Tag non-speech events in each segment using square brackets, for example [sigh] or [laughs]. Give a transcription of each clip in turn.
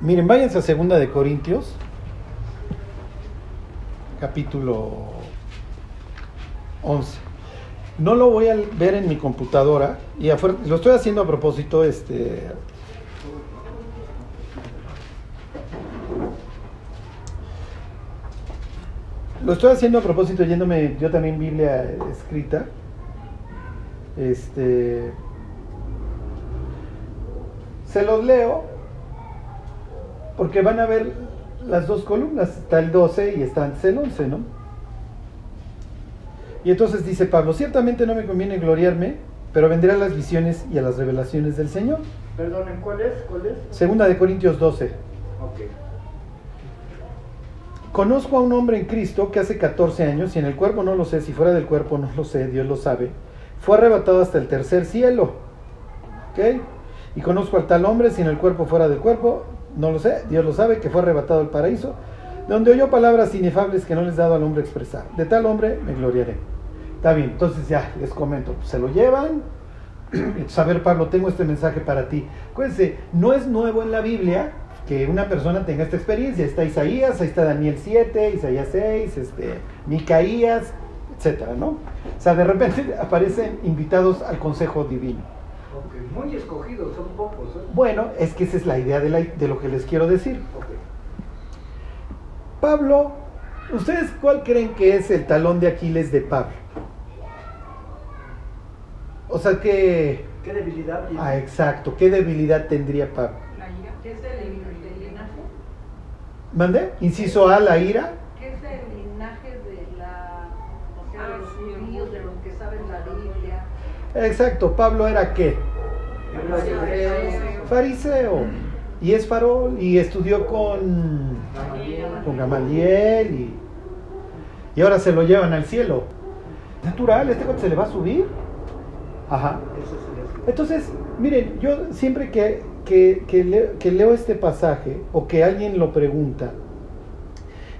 Miren, váyanse a segunda de Corintios, capítulo 11. No lo voy a ver en mi computadora y lo estoy haciendo a propósito, este, Lo estoy haciendo a propósito, yéndome yo también Biblia escrita. Este. Se los leo porque van a ver las dos columnas, está el 12 y está el 11, ¿no? Y entonces dice Pablo, ciertamente no me conviene gloriarme, pero vendré a las visiones y a las revelaciones del Señor. Perdón, ¿cuál es? ¿Cuál es? Segunda de Corintios 12. Ok. Conozco a un hombre en Cristo que hace 14 años, y en el cuerpo no lo sé, si fuera del cuerpo no lo sé, Dios lo sabe, fue arrebatado hasta el tercer cielo. ¿Ok? Y conozco al tal hombre, si en el cuerpo fuera del cuerpo, no lo sé, Dios lo sabe, que fue arrebatado al paraíso, donde oyó palabras inefables que no les dado al hombre expresar. De tal hombre me gloriaré. Está bien, entonces ya les comento, se lo llevan. [clears throat] a ver, Pablo, tengo este mensaje para ti. Acuérdense, no es nuevo en la Biblia que una persona tenga esta experiencia. Está Isaías, ahí está Daniel 7, Isaías 6, este, Micaías, etcétera, ¿no? O sea, de repente [laughs] aparecen invitados al consejo divino. Muy escogidos, son pocos. ¿eh? Bueno, es que esa es la idea de, lo que les quiero decir. Pablo, ¿ustedes cuál creen que es el talón de Aquiles de Pablo? O sea, que... ¿Qué debilidad tiene? Ah, exacto. ¿Qué debilidad tendría Pablo? La ira. ¿Qué es el ¿Mande? Inciso A, la ira. ¿Qué es el linaje de la, o sea, de los judíos, de los que saben la Biblia? Exacto, Pablo era qué? Fariseo. Y es farol y estudió con, con Gamaliel y, y ahora se lo llevan al cielo. Natural, este se le va a subir. Ajá. Entonces, miren, yo siempre que que, leo, este pasaje o que alguien lo pregunta,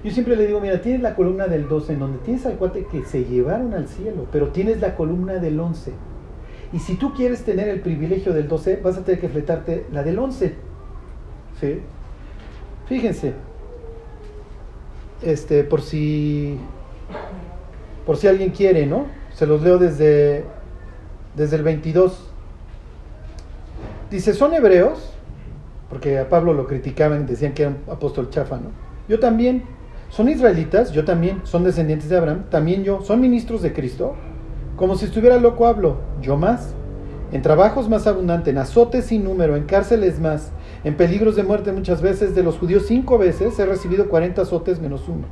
yo siempre le digo, mira, tienes la columna del 12 en donde tienes al cuate que se llevaron al cielo, pero tienes la columna del 11. Y si tú quieres tener el privilegio del 12, vas a tener que fletarte la del 11. ¿Sí? Fíjense, este, por si, por si alguien quiere, ¿no? Se los leo desde, desde el 22. Dice, son hebreos, porque a Pablo lo criticaban, decían que era un apóstol chafa, ¿no? Yo también. Son israelitas, yo también. Son descendientes de Abraham, también yo. Son ministros de Cristo. Como si estuviera loco hablo, yo más. En trabajos más abundante, en azotes sin número, en cárceles más, en peligros de muerte muchas veces. De los judíos cinco veces he recibido 40 azotes menos uno.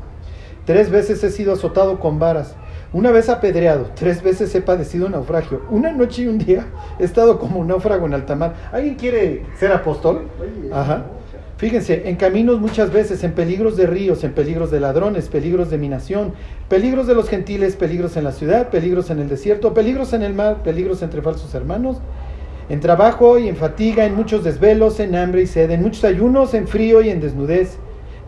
Tres veces he sido azotado con varas. Una vez apedreado, tres veces he padecido naufragio. Una noche y un día he estado como un náufrago en alta mar. ¿Alguien quiere ser apóstol? Ajá. Fíjense, en caminos muchas veces, en peligros de ríos, en peligros de ladrones, peligros de minación, peligros de los gentiles, peligros en la ciudad, peligros en el desierto, peligros en el mar, peligros entre falsos hermanos, en trabajo y en fatiga, en muchos desvelos, en hambre y sed, en muchos ayunos, en frío y en desnudez,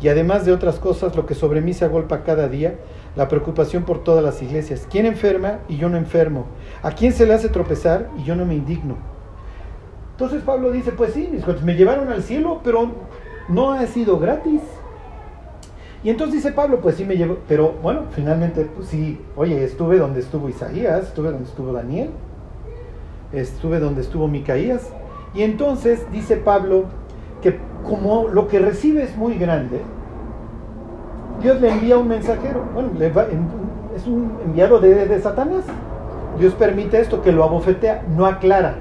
y además de otras cosas, lo que sobre mí se agolpa cada día, la preocupación por todas las iglesias. ¿Quién enferma y yo no enfermo? ¿A quién se le hace tropezar y yo no me indigno? Entonces Pablo dice, pues sí, mis me llevaron al cielo, pero no ha sido gratis. Y entonces dice Pablo, pues sí me llevó, pero bueno, finalmente, pues sí, oye, estuve donde estuvo Isaías, estuve donde estuvo Daniel, estuve donde estuvo Micaías. Y entonces dice Pablo que como lo que recibe es muy grande, Dios le envía un mensajero. Bueno, es un enviado de, Satanás. Dios permite esto, que lo abofetea, no aclara.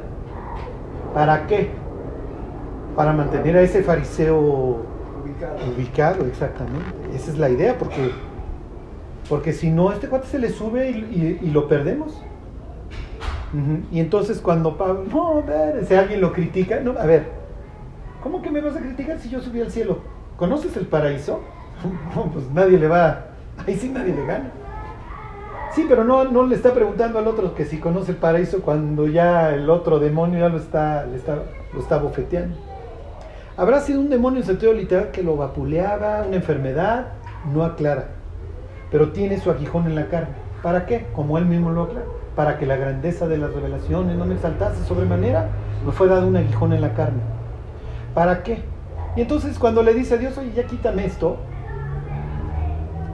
¿Para qué? Para mantener a ese fariseo ubicado. exactamente. Esa es la idea, porque, porque si no, este cuate se le sube y, lo perdemos. Y entonces cuando Pablo, no, a ver, si alguien lo critica, no, a ver, ¿cómo que me vas a criticar si yo subí al cielo? ¿Conoces el paraíso? [laughs] pues nadie le va, ahí sí nadie le gana. Sí, pero no, no le está preguntando al otro que si conoce el paraíso cuando ya el otro demonio ya lo está, le está, lo está bofeteando. Habrá sido un demonio en sentido literal que lo vapuleaba, una enfermedad, no aclara, pero tiene su aguijón en la carne. ¿Para qué? Como él mismo lo aclara, para que la grandeza de las revelaciones no me exaltase sobremanera, me fue dado un aguijón en la carne. ¿Para qué? Y entonces cuando le dice a Dios, oye, ya quítame esto,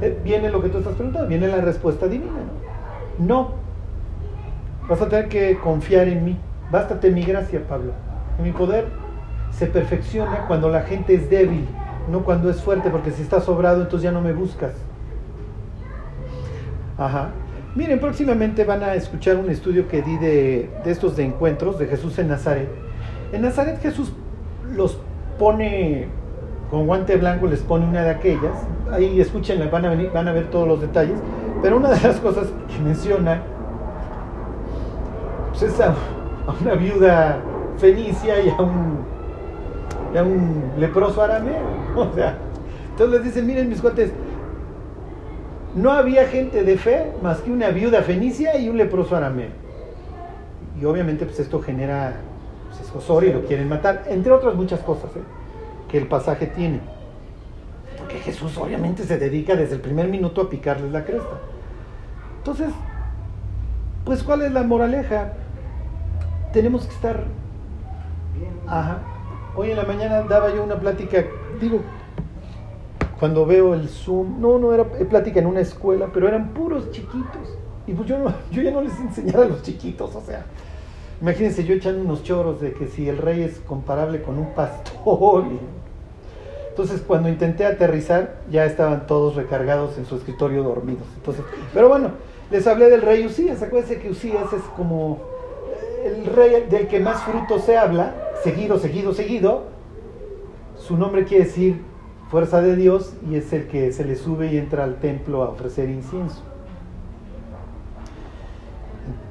eh, viene lo que tú estás preguntando, viene la respuesta divina. No, no. vas a tener que confiar en mí. Bástate mi gracia, Pablo. Mi poder se perfecciona cuando la gente es débil, no cuando es fuerte, porque si está sobrado, entonces ya no me buscas. Ajá. Miren, próximamente van a escuchar un estudio que di de, de estos de encuentros de Jesús en Nazaret. En Nazaret Jesús los pone con guante blanco, les pone una de aquellas. Ahí escúchenla, van a, venir, van a ver todos los detalles. Pero una de las cosas que menciona pues es a, a una viuda fenicia y a un, a un leproso arameo. [laughs] O sea, entonces les dicen, miren mis cuates, no había gente de fe más que una viuda fenicia y un leproso arameo. Y obviamente pues esto genera pues, y lo quieren matar, entre otras muchas cosas ¿eh? que el pasaje tiene. Porque Jesús obviamente se dedica desde el primer minuto a picarles la cresta. Entonces, pues ¿cuál es la moraleja? Tenemos que estar... Ajá. Hoy en la mañana daba yo una plática, digo, cuando veo el Zoom, no, no era plática en una escuela, pero eran puros chiquitos. Y pues yo, no, yo ya no les enseñaba a los chiquitos, o sea, imagínense yo echando unos choros de que si el rey es comparable con un pastor. Entonces cuando intenté aterrizar ya estaban todos recargados en su escritorio dormidos. Entonces, pero bueno, les hablé del rey Usías, acuérdense que Usías es como el rey del que más fruto se habla, seguido, seguido, seguido. Su nombre quiere decir fuerza de Dios y es el que se le sube y entra al templo a ofrecer incienso.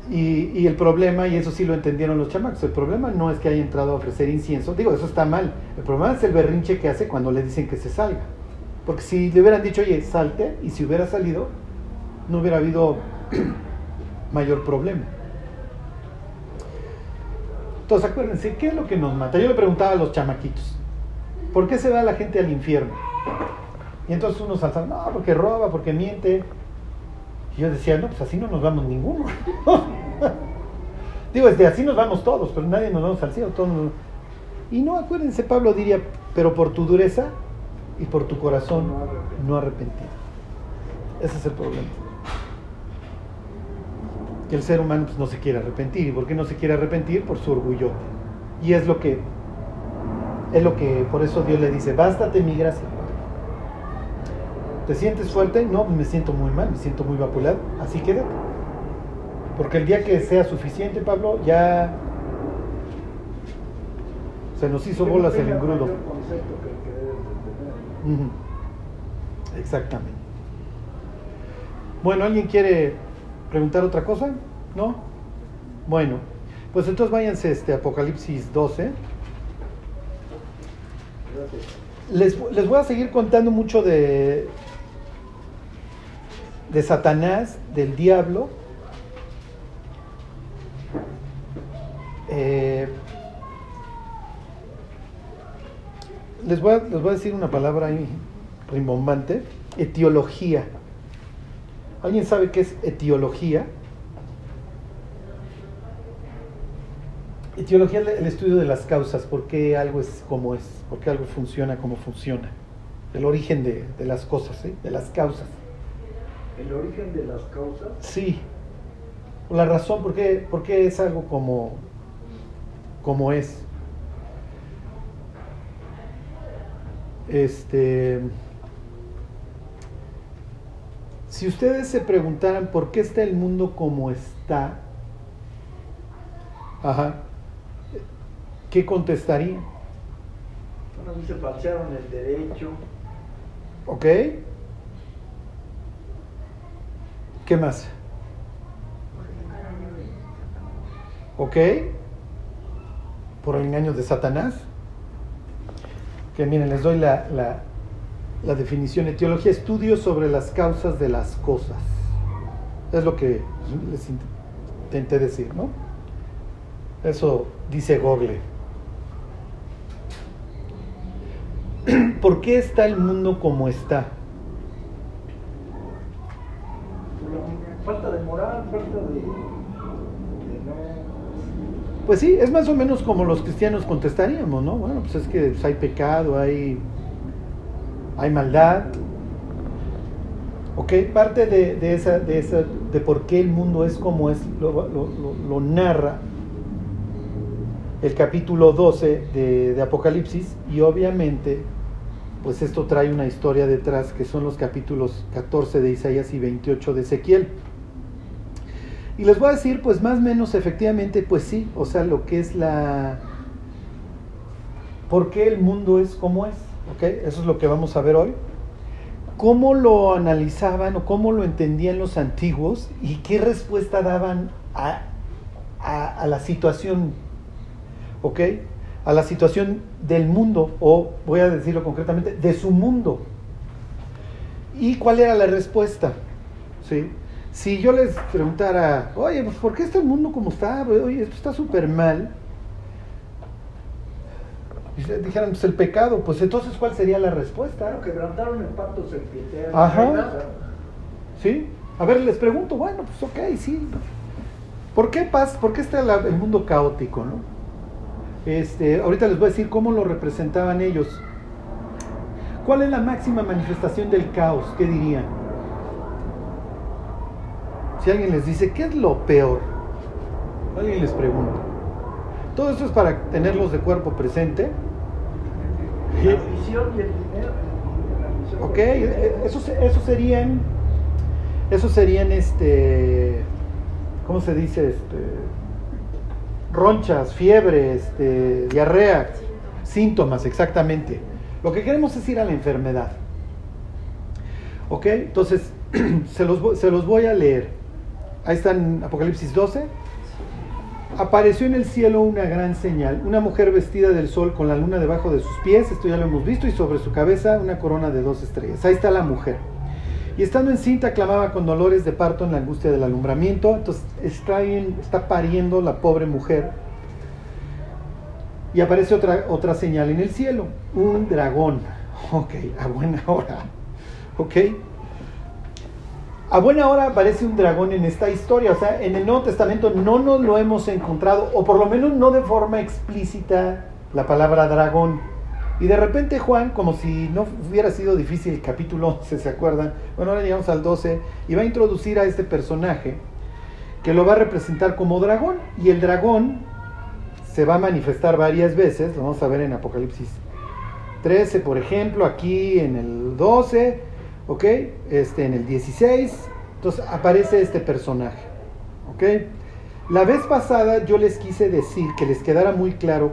Y, el problema, y eso sí lo entendieron los chamacos, el problema no es que haya entrado a ofrecer incienso, digo, eso está mal, el problema es el berrinche que hace cuando le dicen que se salga. Porque si le hubieran dicho, oye, salte, y si hubiera salido, no hubiera habido [clears throat] mayor problema. Entonces, acuérdense, ¿qué es lo que nos mata? Yo le preguntaba a los chamaquitos, ¿por qué se va la gente al infierno? Y entonces unos saltan, no, porque roba, porque miente. Y yo decía, no, pues así no nos vamos ninguno. [laughs] Digo, desde así nos vamos todos, pero nadie nos vamos al cielo. Todos. Y no, acuérdense, Pablo diría, pero por tu dureza y por tu corazón no arrepentido. Ese es el problema. Que el ser humano pues, no se quiere arrepentir. ¿Y por qué no se quiere arrepentir? Por su orgullo. Y es lo que es lo que, por eso Dios le dice, bástate mi gracia. ¿Te sientes fuerte? No, me siento muy mal, me siento muy vapular. Así quédate. Porque el día que sea suficiente, Pablo, ya se nos hizo bolas el engrudo. Uh -huh. Exactamente. Bueno, ¿alguien quiere preguntar otra cosa? ¿No? Bueno, pues entonces váyanse este Apocalipsis 12. Les, les, voy a seguir contando mucho de, de Satanás, del diablo. Eh, les, voy a, les voy a decir una palabra ahí rimbombante, etiología. ¿Alguien sabe qué es etiología? Etiología es el estudio de las causas, por qué algo es como es, por qué algo funciona como funciona. El origen de, de las cosas, ¿sí? de las causas. ¿El origen de las causas? Sí. La razón por qué, por qué es algo como, como es. Este. Si ustedes se preguntaran por qué está el mundo como está, ajá, ¿qué contestarían? Bueno, dice, falsearon el derecho. ¿Ok? ¿Qué más? ¿Ok? Por el engaño de Satanás. Que miren, les doy la, la, la definición. Etiología, estudio sobre las causas de las cosas. Es lo que les intenté decir, ¿no? Eso dice Google. [clears throat] ¿Por qué está el mundo como está? Falta de moral, falta de, de no... Pues sí, es más o menos como los cristianos contestaríamos, ¿no? Bueno, pues es que pues, hay pecado, hay, hay maldad. Ok, parte de, de esa, de esa, de por qué el mundo es como es, lo, narra el capítulo 12 de, de Apocalipsis y obviamente pues esto trae una historia detrás que son los capítulos 14 de Isaías y 28 de Ezequiel. Y les voy a decir pues más o menos efectivamente pues sí, o sea lo que es la... ¿Por qué el mundo es como es? ¿Ok? Eso es lo que vamos a ver hoy. ¿Cómo lo analizaban o cómo lo entendían los antiguos y qué respuesta daban a, a- la situación ¿ok? A la situación del mundo, o voy a decirlo concretamente, de su mundo. ¿Y cuál era la respuesta? ¿Sí? Si yo les preguntara, oye, pues ¿por qué está el mundo como está? Oye, esto está súper mal. Y se- dijeran, pues el pecado, pues entonces ¿cuál sería la respuesta? Claro, quebrantaron el pacto serpientero. Ajá. ¿Sí? A ver, les pregunto, bueno, pues ok, sí. ¿Por qué paz? ¿Por qué está la- el mundo caótico, no? Este, ahorita les voy a decir cómo lo representaban ellos. ¿Cuál es la máxima manifestación del caos? ¿Qué dirían? Si alguien les dice, ¿qué es lo peor? Alguien les pregunta. Todo esto es para tenerlos de cuerpo presente. La ambición y el dinero. Ok, el dinero. eh, esos, esos serían, esos serían, este, ¿cómo se dice? Este, ronchas, fiebre, este, diarrea, síntomas, exactamente. Lo que queremos es ir a la enfermedad. Ok, entonces, [clears throat] se los, se los voy a leer. Ahí está en Apocalipsis 12. Apareció en el cielo una gran señal, una mujer vestida del sol con la luna debajo de sus pies, esto ya lo hemos visto, y sobre su cabeza una corona de dos estrellas. Ahí está la mujer. Y estando encinta clamaba con dolores de parto en la angustia del alumbramiento, entonces está, en- está pariendo la pobre mujer. Y aparece otra, otra señal en el cielo, un dragón. Ok, a buena hora. Ok. A buena hora aparece un dragón en esta historia, o sea, en el Nuevo Testamento no nos lo hemos encontrado, o por lo menos no de forma explícita la palabra dragón. Y de repente Juan, como si no hubiera sido difícil el capítulo 11, ¿se acuerdan? Bueno, ahora llegamos al 12 y va a introducir a este personaje que lo va a representar como dragón. Y el dragón se va a manifestar varias veces, lo vamos a ver en Apocalipsis 13, por ejemplo, aquí en el 12, ¿ok? Este, en el 16, entonces aparece este personaje, ¿ok? La vez pasada yo les quise decir que les quedara muy claro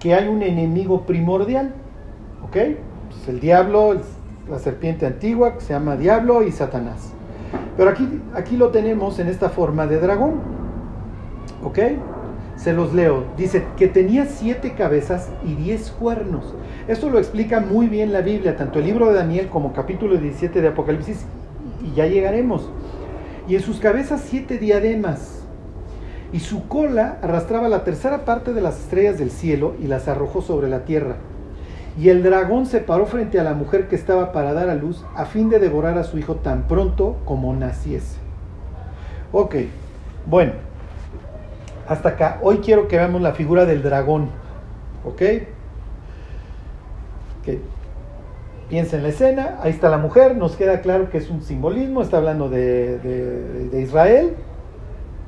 que hay un enemigo primordial, ¿ok? Pues el diablo, la serpiente antigua, que se llama diablo y Satanás. Pero aquí, aquí lo tenemos en esta forma de dragón, ¿ok? Se los leo. Dice que tenía siete cabezas y diez cuernos. Esto lo explica muy bien la Biblia, tanto el libro de Daniel como capítulo 17 de Apocalipsis, y ya llegaremos. Y en sus cabezas siete diademas, y su cola arrastraba la tercera parte de las estrellas del cielo y las arrojó sobre la tierra. Y el dragón se paró frente a la mujer que estaba para dar a luz a fin de devorar a su hijo tan pronto como naciese. Ok, bueno, hasta acá. Hoy quiero que veamos la figura del dragón. ¿Ok? Que piensa en la escena, ahí está la mujer, nos queda claro que es un simbolismo, está hablando de, de- Israel.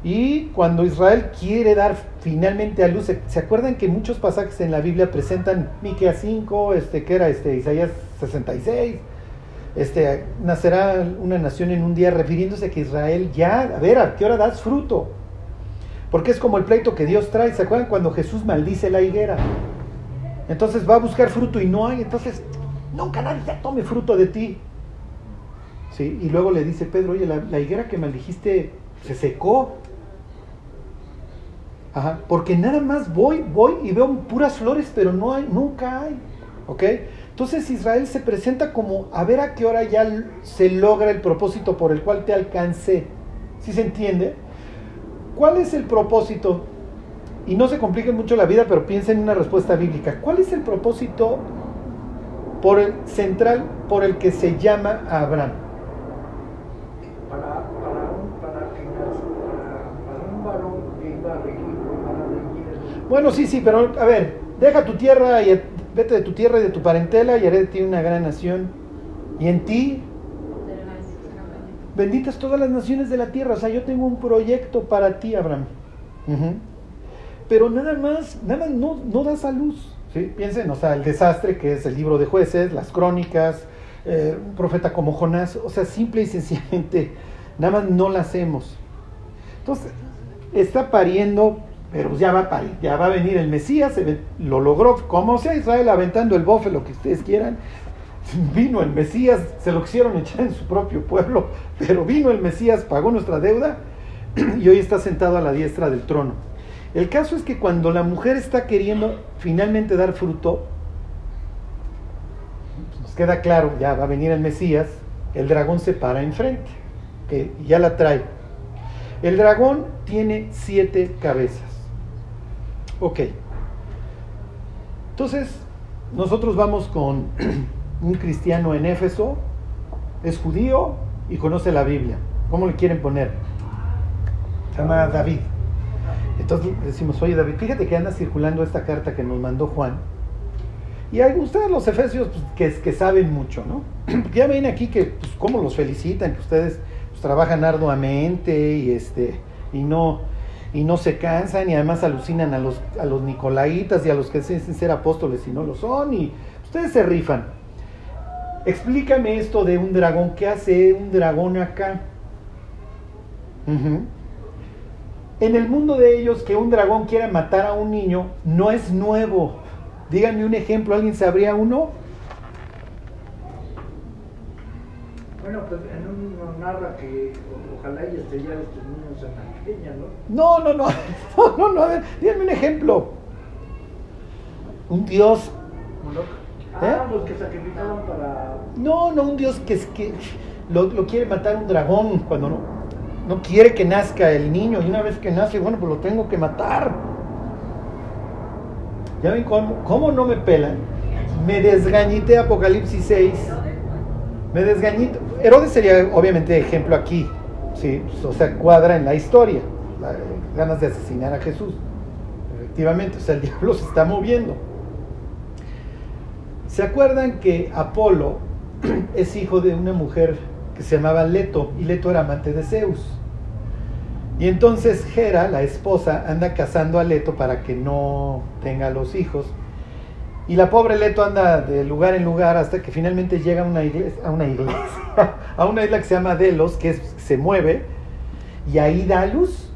Y cuando Israel quiere dar finalmente a luz, ¿se, se acuerdan que muchos pasajes en la Biblia presentan Miqueas 5, este, que era este, Isaías 66? Este, nacerá una nación en un día, refiriéndose a que Israel ya, a ver, ¿a qué hora das fruto? Porque es como el pleito que Dios trae. ¿Se acuerdan cuando Jesús maldice la higuera? Entonces va a buscar fruto y no hay. Entonces, nunca nadie tome fruto de ti. ¿Sí? Y luego le dice Pedro, oye, la, higuera que maldijiste se secó. Ajá, porque nada más voy, voy y veo puras flores, pero no hay, nunca hay. ¿Ok? Entonces Israel se presenta como a ver a qué hora ya se logra el propósito por el cual te alcancé. ¿Sí se entiende? ¿Cuál es el propósito? Y no se compliquen mucho la vida, pero piensen en una respuesta bíblica. ¿Cuál es el propósito por el central por el que se llama a Abraham? para, para, un, para, para, un varón que iba a regir, para regir Bueno, sí, sí, pero a ver, deja tu tierra y vete de tu tierra y de tu parentela y haré de ti una gran nación. Y en ti benditas todas las naciones de la tierra. O sea, yo tengo un proyecto para ti, Abraham. Ujú. Pero nada más, nada más no, no das. Piensen, o sea, el desastre que es el libro de jueces, las crónicas, eh, un profeta como Jonás. O sea, simple y sencillamente, nada más no la hacemos. Entonces, está pariendo, pero ya va a parir, ya va a venir el Mesías, se lo logró, como sea Israel aventando el bofe, lo que ustedes quieran. Vino el Mesías, se lo quisieron echar en su propio pueblo, pero vino el Mesías, pagó nuestra deuda [clears throat] y hoy está sentado a la diestra del trono. El caso es que cuando la mujer está queriendo finalmente dar fruto, pues nos queda claro, ya va a venir el Mesías, el dragón se para enfrente, que ya la trae. El dragón tiene siete cabezas. Ok. Entonces, nosotros vamos con [clears throat] un cristiano en Éfeso, es judío y conoce la Biblia. ¿Cómo le quieren poner? Se llama David. Entonces decimos, oye David, fíjate que anda circulando esta carta que nos mandó Juan. Y hay ustedes los efesios pues, que, saben mucho, ¿no? [clears throat] Ya ven aquí que, pues, cómo los felicitan, que ustedes pues, trabajan arduamente y, este, y, no, y no se cansan y además alucinan a los, a los nicolaitas y a los que dicen ser apóstoles y no lo son y ustedes se rifan. Explícame esto de un dragón, ¿qué hace un dragón acá? Ujú. En el mundo de ellos, que un dragón quiera matar a un niño no es nuevo. Díganme un ejemplo, ¿alguien sabría uno? Bueno, pues en uno narra que ojalá y estrellar estos niños en la pequeña, ¿no? No, no, no, [laughs] no, no, no, a ver, díganme un ejemplo. Un dios, Ah, los que sacrificaban para. no, no, un dios que, es que lo, lo quiere matar un dragón cuando no, no quiere que nazca el niño y una vez que nace, bueno, pues lo tengo que matar. ¿Ya ven cómo, cómo no me pelan? Me desgañité Apocalipsis 6. Me desgañito. Herodes sería obviamente ejemplo aquí, sí, o sea, cuadra en la historia, ganas de asesinar a Jesús. Efectivamente, o sea, el [laughs] diablo se está moviendo. ¿Se acuerdan que Apolo [clears throat] es hijo de una mujer que se llamaba Leto y Leto era amante de Zeus? Y entonces Hera, la esposa, anda cazando a Leto para que no tenga los hijos. Y la pobre Leto anda de lugar en lugar hasta que finalmente llega a una iglesia, [laughs] a una, isla que se llama Delos, que se mueve, y ahí da luz.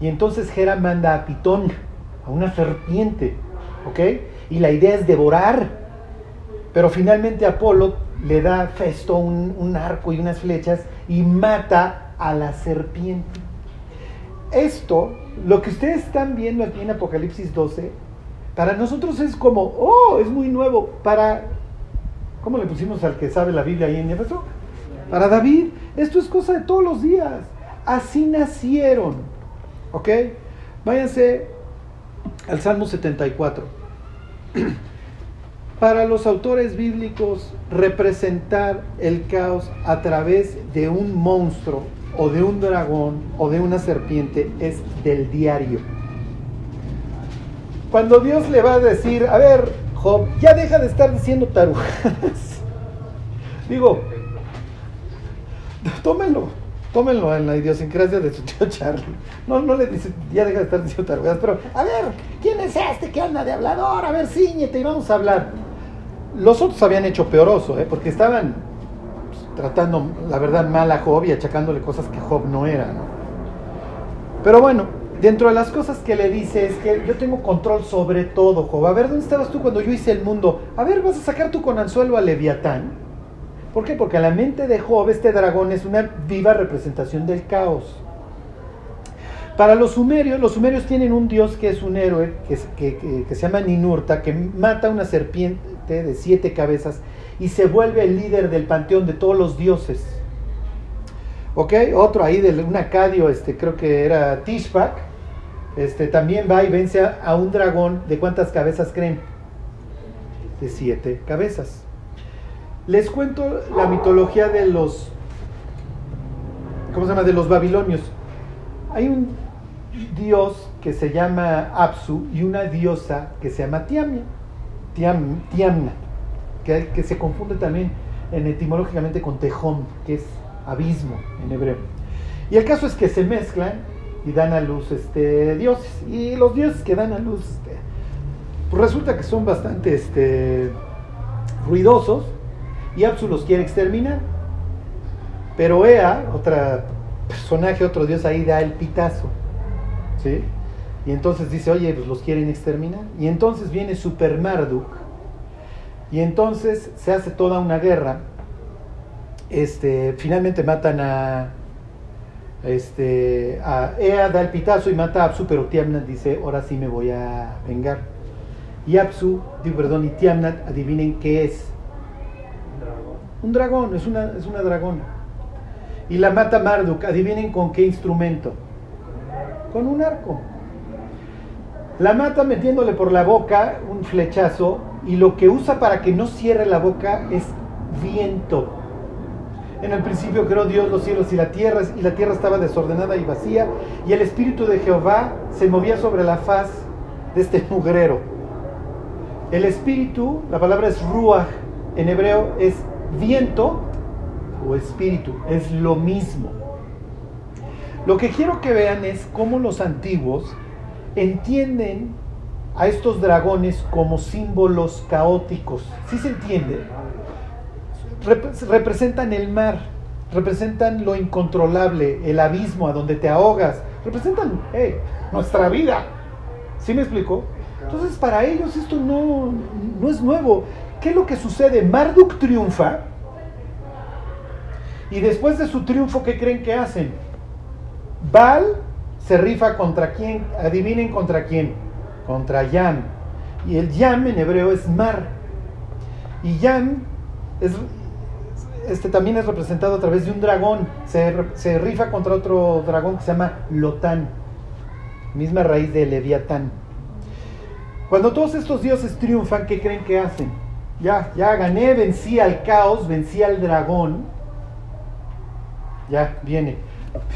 Y entonces Hera manda a Pitón, a una serpiente, ¿ok? Y la idea es devorar. Pero finalmente Apolo le da Festo un, un arco y unas flechas y mata a la serpiente. Esto, lo que ustedes están viendo aquí en Apocalipsis 12, para nosotros es como, oh, es muy nuevo. Para, ¿cómo le pusimos al que sabe la Biblia ahí en Éfeso? Para David, esto es cosa de todos los días. Así nacieron. ¿Ok? Váyanse al Salmo 74. [clears throat] Para los autores bíblicos, representar el caos a través de un monstruo o de un dragón o de una serpiente es del diario. Cuando Dios le va a decir, a ver, Job, ya deja de estar diciendo tarugadas. [laughs] Digo, tómenlo, tómenlo en la idiosincrasia de su tío Charlie. No, no le dice, ya deja de estar diciendo tarugadas, pero, a ver, ¿quién es este que anda de hablador? A ver, ciñete y vamos a hablar. Los otros habían hecho peoroso, ¿eh? porque estaban tratando, la verdad, mal a Job y achacándole cosas que Job no era, ¿no? Pero bueno, dentro de las cosas que le dice es que yo tengo control sobre todo, Job. A ver, ¿dónde estabas tú cuando yo hice el mundo? A ver, ¿vas a sacar tú con anzuelo a Leviatán? ¿Por qué? Porque a la mente de Job este dragón es una viva representación del caos. Para los sumerios, los sumerios tienen un dios que es un héroe, que, que se llama Ninurta, que mata a una serpiente de siete cabezas y se vuelve el líder del panteón de todos los dioses. ¿Ok? Otro ahí de un acadio, este, creo que era Tishbak, este, también va y vence a, un dragón. ¿De cuántas cabezas creen? De siete cabezas. Les cuento la mitología de los, ¿cómo se llama? De los babilonios. Hay un dios que se llama Apsu y una diosa que se llama Tiamna, Tiam, Tiamna que, se confunde también en, etimológicamente con Tejón, que es abismo en hebreo. Y el caso es que se mezclan y dan a luz este, dioses. Y los dioses que dan a luz, este, pues resulta que son bastante este, ruidosos y Apsu los quiere exterminar. Pero Ea, otra personaje, otro dios ahí, da el pitazo. ¿sí? Y entonces dice, oye, pues los quieren exterminar. Y entonces viene Super Marduk. Y entonces se hace toda una guerra. Este, finalmente matan a, este, a Ea, da el pitazo y mata a Apsu, pero Tiamnat dice, ahora sí me voy a vengar. Y Apsu, digo, perdón, y Tiamnat, adivinen qué es. Un dragón, es una, es una dragona. Y la mata Marduk, adivinen con qué instrumento. Con un arco. La mata metiéndole por la boca un flechazo y lo que usa para que no cierre la boca es viento. En el principio creó Dios los cielos y la tierra, y la tierra estaba desordenada y vacía, y el Espíritu de Jehová se movía sobre la faz de este [laughs] mugrero. El Espíritu, la palabra es ruach, en hebreo es viento o espíritu, es lo mismo. Lo que quiero que vean es cómo los antiguos entienden a estos dragones como símbolos caóticos. ¿Sí se entiende? representan el mar, representan lo incontrolable, el abismo a donde te ahogas, representan nuestra vida. ¿Sí me explico? Entonces para ellos esto no, no es nuevo. ¿Qué es lo que sucede? Marduk triunfa y después de su triunfo, ¿qué creen que hacen? Baal se rifa contra quién, adivinen contra quién, contra Yam. Y el Yam en hebreo es mar. Y Yam es, este también es representado a través de un dragón. Se, rifa contra otro dragón que se llama Lotán, misma raíz de Leviatán. Cuando todos estos dioses triunfan, ¿qué creen que hacen? Ya, ya gané, vencí al caos, vencí al dragón. Ya, viene.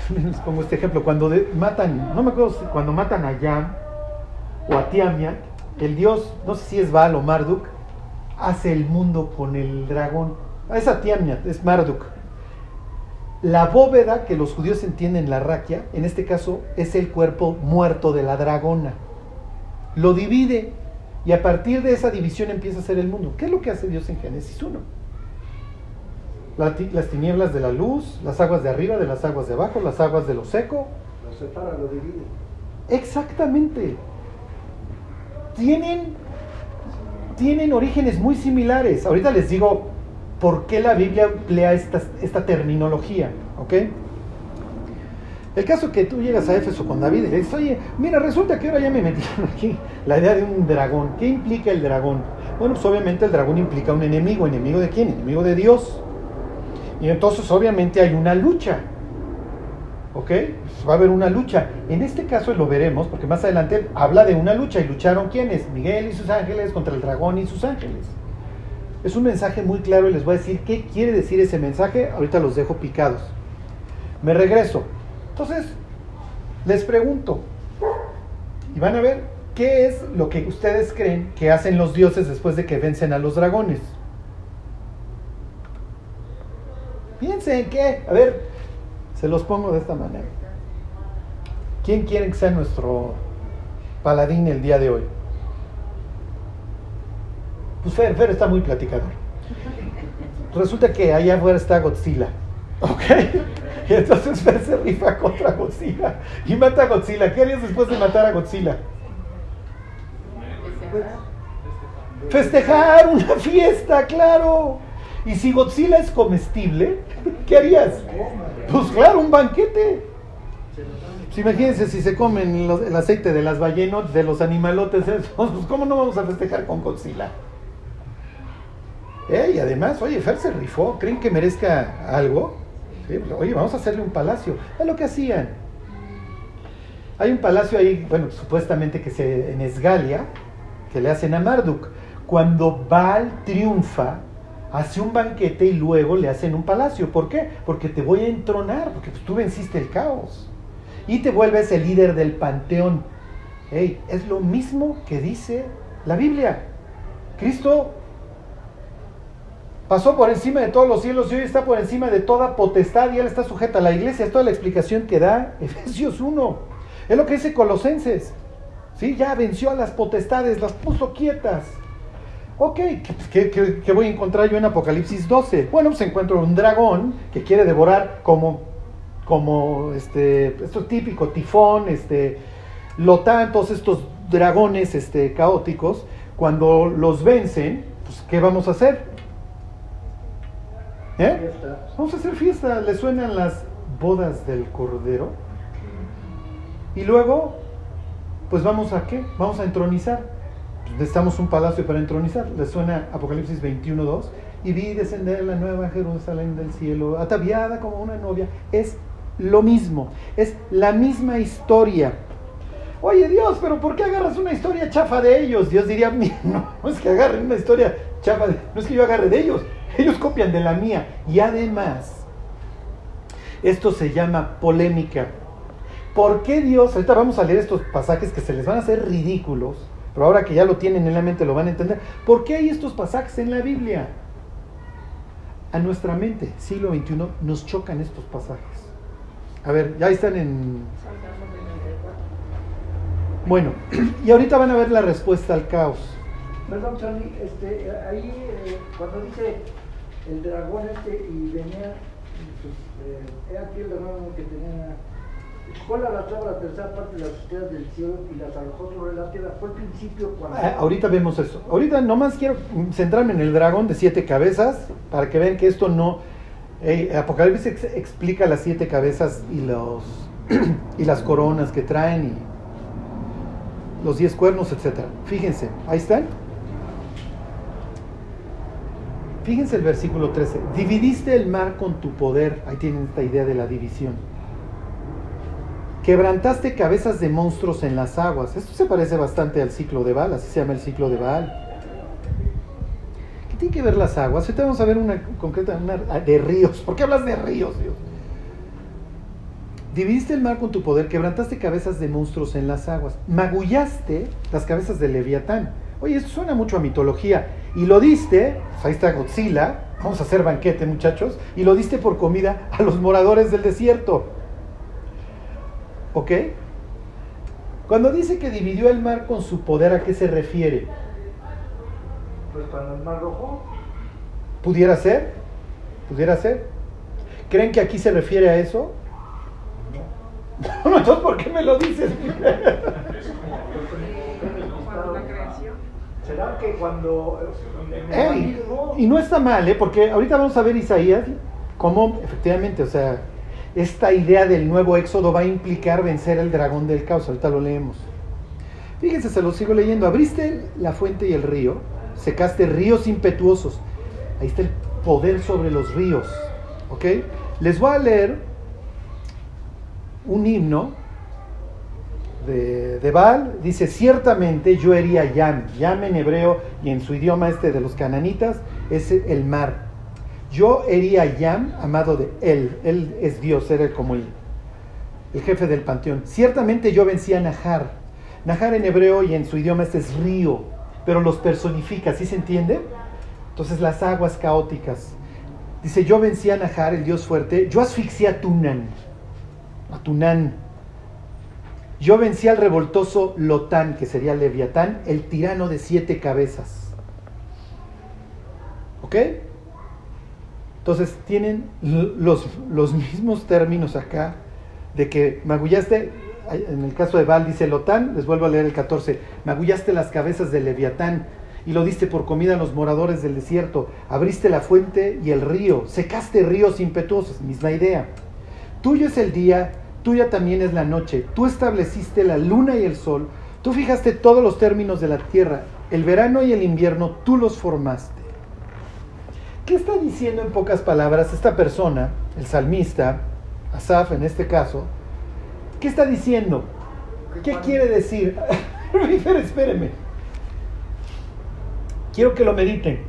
[laughs] Les pongo este ejemplo. Cuando matan, no me acuerdo, cuando matan a Yam o a Tiamia, el dios, no sé si es Baal o Marduk, hace el mundo con el dragón esa Tiamniat, es Marduk. La bóveda que los judíos entienden la raquia, en este caso, es el cuerpo muerto de la dragona. Lo divide y a partir de esa división empieza a ser el mundo. ¿Qué es lo que hace Dios en Génesis 1? las tinieblas de la luz, las aguas de arriba de las aguas de abajo, las aguas de lo seco. Lo separa, lo divide. Exactamente. Tienen, tienen orígenes muy similares. Ahorita les digo por qué la Biblia emplea esta, esta terminología. ¿Ok? El caso que tú llegas a Éfeso con David y le dices, oye, mira, resulta que ahora ya me metieron [laughs] aquí la idea de un dragón. ¿Qué implica el dragón? Bueno, pues obviamente el dragón implica un enemigo. ¿Enemigo de quién? Enemigo de Dios. Y entonces obviamente hay una lucha. ¿Ok? Pues va a haber una lucha. En este caso lo veremos, porque más adelante habla de una lucha. ¿Y lucharon quiénes? Miguel y sus ángeles contra el dragón y sus ángeles. Es un mensaje muy claro y les voy a decir qué quiere decir ese mensaje. Ahorita los dejo picados. Me regreso. Entonces, les pregunto, y van a ver qué es lo que ustedes creen que hacen los dioses después de que vencen a los dragones. Piensen que, a ver, se los pongo de esta manera. ¿Quién quiere que sea nuestro paladín el día de hoy? Pues Fer, Fer está muy platicador. Resulta que allá afuera está Godzilla. ¿Ok? Y [laughs] entonces Fer se rifa contra Godzilla y mata a Godzilla. ¿Qué harías después de matar a Godzilla? Festejar una fiesta, claro. Y si Godzilla es comestible, [laughs] ¿qué harías? Pues claro, un banquete. Pues imagínense si se comen el aceite de las ballenas, de los animalotes, [laughs] pues ¿cómo no vamos a festejar con Godzilla? Eh, y además, oye, Fer se rifó, ¿creen que merezca algo? Pues, oye, vamos a hacerle un palacio. Es lo que hacían. Hay un palacio ahí, bueno, supuestamente que se en Esgalia, que le hacen a Marduk. Cuando Baal triunfa, hace un banquete y luego le hacen un palacio. ¿Por qué? Porque te voy a entronar, porque tú venciste el caos. y te vuelves el líder del panteón. Hey, es lo mismo que dice la Biblia. Cristo pasó por encima de todos los cielos y hoy está por encima de toda potestad y él está sujeta a la iglesia. Es toda la explicación que da [laughs] Efesios 1. Es lo que dice Colosenses. ¿Sí? Ya venció a las potestades, las puso quietas. Ok, ¿qué, voy a encontrar yo en Apocalipsis 12? Bueno, pues encuentro un dragón que quiere devorar como, como este, esto es típico, tifón, este, lotán, todos estos dragones este, caóticos. Cuando los vencen, pues ¿qué vamos a hacer? ¿Eh? Vamos a hacer fiesta, le suenan las bodas del cordero. Y luego, pues vamos a qué? Vamos a entronizar necesitamos un palacio para entronizar. Le suena Apocalipsis 21.2. Y vi descender la nueva Jerusalén del cielo, ataviada como una novia. Es lo mismo, es la misma historia. Oye Dios, pero ¿por qué agarras una historia chafa de ellos? Dios diría, [laughs] no, no es que agarren una historia chafa, no es que yo agarre de ellos, ellos copian de la mía. Y además, esto se llama polémica. ¿Por qué Dios, ahorita vamos a leer estos pasajes que se les van a hacer ridículos, pero ahora que ya lo tienen en la mente lo van a entender. ¿Por qué hay estos pasajes en la Biblia? A nuestra mente, siglo XXI, nos chocan estos pasajes. A ver, ya están en... Bueno, [clears throat] y ahorita van a ver la respuesta al caos. Perdón, Charlie, este, ahí eh, cuando dice el dragón este y venía, pues, eh, aquí el dragón que tenía fue la la tercera parte de las estrellas del cielo y las arrojó sobre la tierra. Fue el principio cuando. Ah, ahorita vemos eso. Ahorita nomás quiero centrarme en el dragón de siete cabezas para que vean que esto no. Eh, Apocalipsis explica las siete cabezas y los [clears throat] y las coronas que traen y los diez cuernos, etcétera. Fíjense, ahí están. Fíjense el versículo 13. Dividiste el mar con tu poder. Ahí tienen esta idea de la división Quebrantaste cabezas de monstruos en las aguas. Esto se parece bastante al ciclo de Baal, así se llama el ciclo de Baal. ¿Qué tiene que ver las aguas? Ahorita vamos a ver una concreta de ríos. ¿Por qué hablas de ríos, Dios? Dividiste el mar con tu poder, quebrantaste cabezas de monstruos en las aguas, magullaste las cabezas de Leviatán. Oye, esto suena mucho a mitología. Y lo diste, pues ahí está Godzilla, vamos a hacer banquete muchachos, y lo diste por comida a los moradores del desierto. ¿Ok? Cuando dice que dividió el mar con su poder, ¿a qué se refiere? Pues cuando el mar rojo. ¿Pudiera ser? ¿Pudiera ser? ¿Creen que aquí se refiere a eso? No. [laughs] entonces ¿por qué me lo dices? [laughs] ¿Será que cuando... y no está mal, ¿eh? porque ahorita vamos a ver Isaías, cómo efectivamente, o sea, esta idea del nuevo éxodo va a implicar vencer el dragón del caos. Ahorita lo leemos. Fíjense, se lo sigo leyendo. Abriste la fuente y el río, secaste ríos impetuosos. Ahí está el poder sobre los ríos. ¿Ok? Les voy a leer un himno de, de Baal. Dice, ciertamente yo hería Yam. Yam en hebreo y en su idioma este de los cananitas es el mar. Yo hería a Yam, amado de él. Él es Dios, era como el, el jefe del panteón. Ciertamente yo vencí a Nahar. Nahar en hebreo y en su idioma este es río, pero los personifica, ¿sí se entiende? Entonces las aguas caóticas. Dice, yo vencí a Nahar, el dios fuerte. Yo asfixié a Tunan. A Tunan. Yo vencí al revoltoso Lotán, que sería Leviatán, el tirano de siete cabezas. ¿Ok? Entonces tienen los, los mismos términos acá de que magullaste, en el caso de Val dice Lotán, les vuelvo a leer el 14, magullaste las cabezas de Leviatán y lo diste por comida a los moradores del desierto, abriste la fuente y el río, secaste ríos impetuosos, misma idea. Tuyo es el día, tuya también es la noche, tú estableciste la luna y el sol, tú fijaste todos los términos de la tierra, el verano y el invierno tú los formaste. ¿Qué está diciendo en pocas palabras esta persona, el salmista, Asaf en este caso? ¿Qué está diciendo? ¿Qué quiere decir? [laughs] espéreme. Quiero que lo mediten.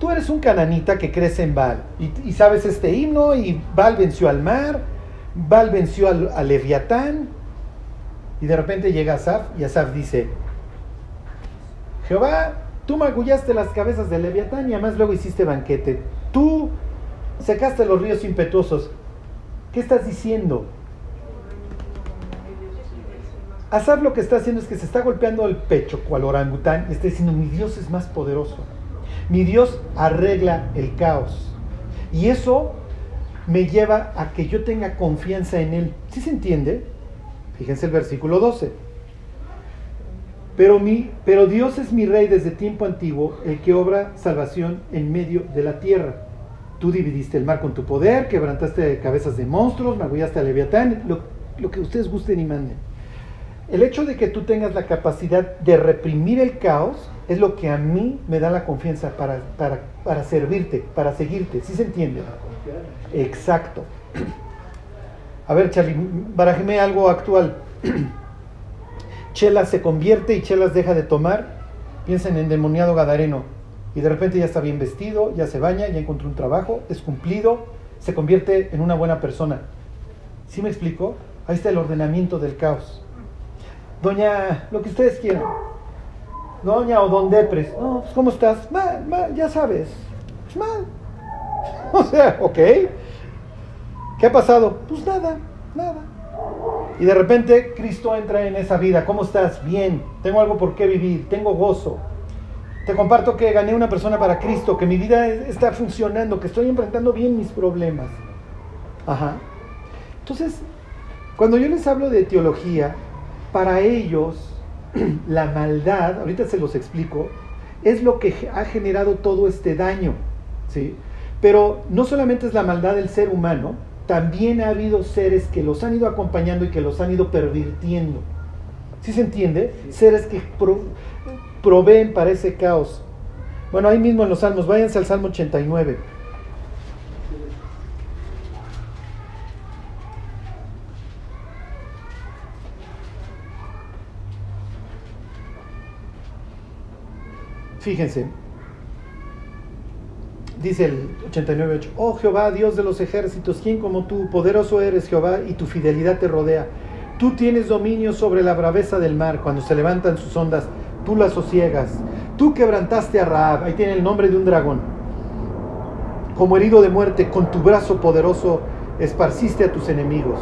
Tú eres un cananita que crece en Baal y, y, sabes este himno y Baal venció al mar, Baal venció al, a Leviatán y de repente llega Asaf y Asaf dice, Jehová, tú magullaste las cabezas de Leviatán y además luego hiciste banquete. Tú secaste los ríos impetuosos. ¿Qué estás diciendo? Asaf lo que está haciendo es que se está golpeando el pecho cual orangután y está diciendo, mi Dios es más poderoso. Mi Dios arregla el caos. Y eso me lleva a que yo tenga confianza en Él. ¿Sí se entiende? Fíjense el versículo 12. Pero, mi, pero Dios es mi rey desde tiempo antiguo, el que obra salvación en medio de la tierra. Tú dividiste el mar con tu poder, quebrantaste cabezas de monstruos, magullaste a Leviatán, lo, lo que ustedes gusten y manden. El hecho de que tú tengas la capacidad de reprimir el caos es lo que a mí me da la confianza para, para, para servirte, para seguirte. ¿Sí se entiende? Exacto. A ver, Charlie, barajeme algo actual. [clears throat] Chela se convierte y Chelas deja de tomar. Piensa en endemoniado gadareno. Y de repente ya está bien vestido, ya se baña, ya encontró un trabajo, es cumplido, se convierte en una buena persona. ¿Sí me explico? Ahí está el ordenamiento del caos. Doña, lo que ustedes quieran. Doña o don Depres. No, pues ¿cómo estás? Mal, mal, ya sabes. Pues mal. [laughs] O sea, ok. ¿Qué ha pasado? Pues nada, nada. Y de repente Cristo entra en esa vida. ¿Cómo estás? Bien. Tengo algo por qué vivir. Tengo gozo. Te comparto que gané una persona para Cristo, que mi vida está funcionando, que estoy enfrentando bien mis problemas. Ajá. Entonces, cuando yo les hablo de teología, para ellos [clears throat] la maldad, ahorita se los explico, es lo que ha generado todo este daño. ¿sí? Pero no solamente es la maldad del ser humano, también ha habido seres que los han ido acompañando y que los han ido pervirtiendo. ¿Sí se entiende? Seres que pro, proveen para ese caos. Bueno, ahí mismo en los salmos, váyanse al Salmo 89. Fíjense, dice el 89.8, oh Jehová, Dios de los ejércitos, ¿quién como tú? Poderoso eres Jehová y tu fidelidad te rodea. Tú tienes dominio sobre la braveza del mar, cuando se levantan sus ondas, tú las sosiegas. Tú quebrantaste a Raab, ahí tiene el nombre de un dragón. Como herido de muerte, con tu brazo poderoso esparciste a tus enemigos.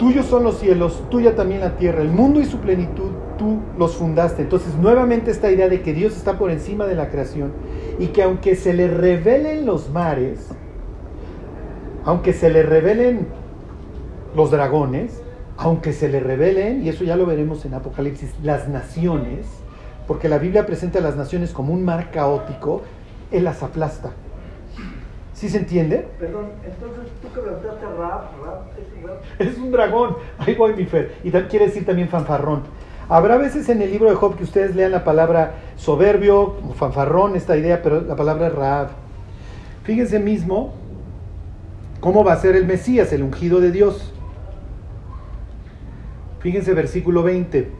Tuyos son los cielos, tuya también la tierra, el mundo y su plenitud, tú los fundaste. Entonces, nuevamente esta idea de que Dios está por encima de la creación y que aunque se le revelen los mares, aunque se le revelen los dragones, aunque se le revelen, y eso ya lo veremos en Apocalipsis, las naciones, porque la Biblia presenta a las naciones como un mar caótico, Él las aplasta. ¿Sí se entiende? Perdón, entonces tú que planteaste Rab, Rab es un Rab. [laughs] Es un dragón. Ahí voy, mi Fer. Y quiere decir también fanfarrón. Habrá veces en el libro de Job que ustedes lean la palabra soberbio, fanfarrón, esta idea, pero la palabra es Raab. Fíjense mismo cómo va a ser el Mesías, el ungido de Dios. Fíjense versículo 20.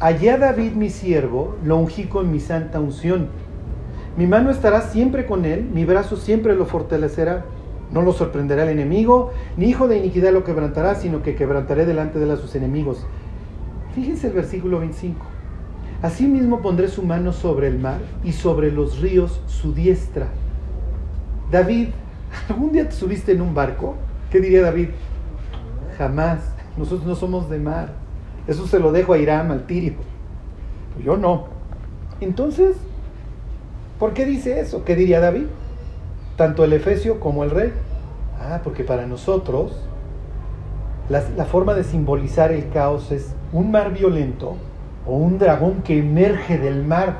Allá David mi siervo, lo ungí con mi santa unción. Mi mano estará siempre con él, mi brazo siempre lo fortalecerá. No lo sorprenderá el enemigo, ni hijo de iniquidad lo quebrantará, sino que quebrantaré delante de sus enemigos. Fíjense el versículo 25. Asimismo pondré su mano sobre el mar y sobre los ríos su diestra. David, ¿algún día te subiste en un barco? ¿Qué diría David? Jamás. Nosotros no somos de mar. Eso se lo dejo a Irán, al Tirio. Pues yo no. Entonces, ¿por qué dice eso? ¿Qué diría David? Tanto el Efesio como el rey. Ah, porque para nosotros la, forma de simbolizar el caos es un mar violento o un dragón que emerge del mar.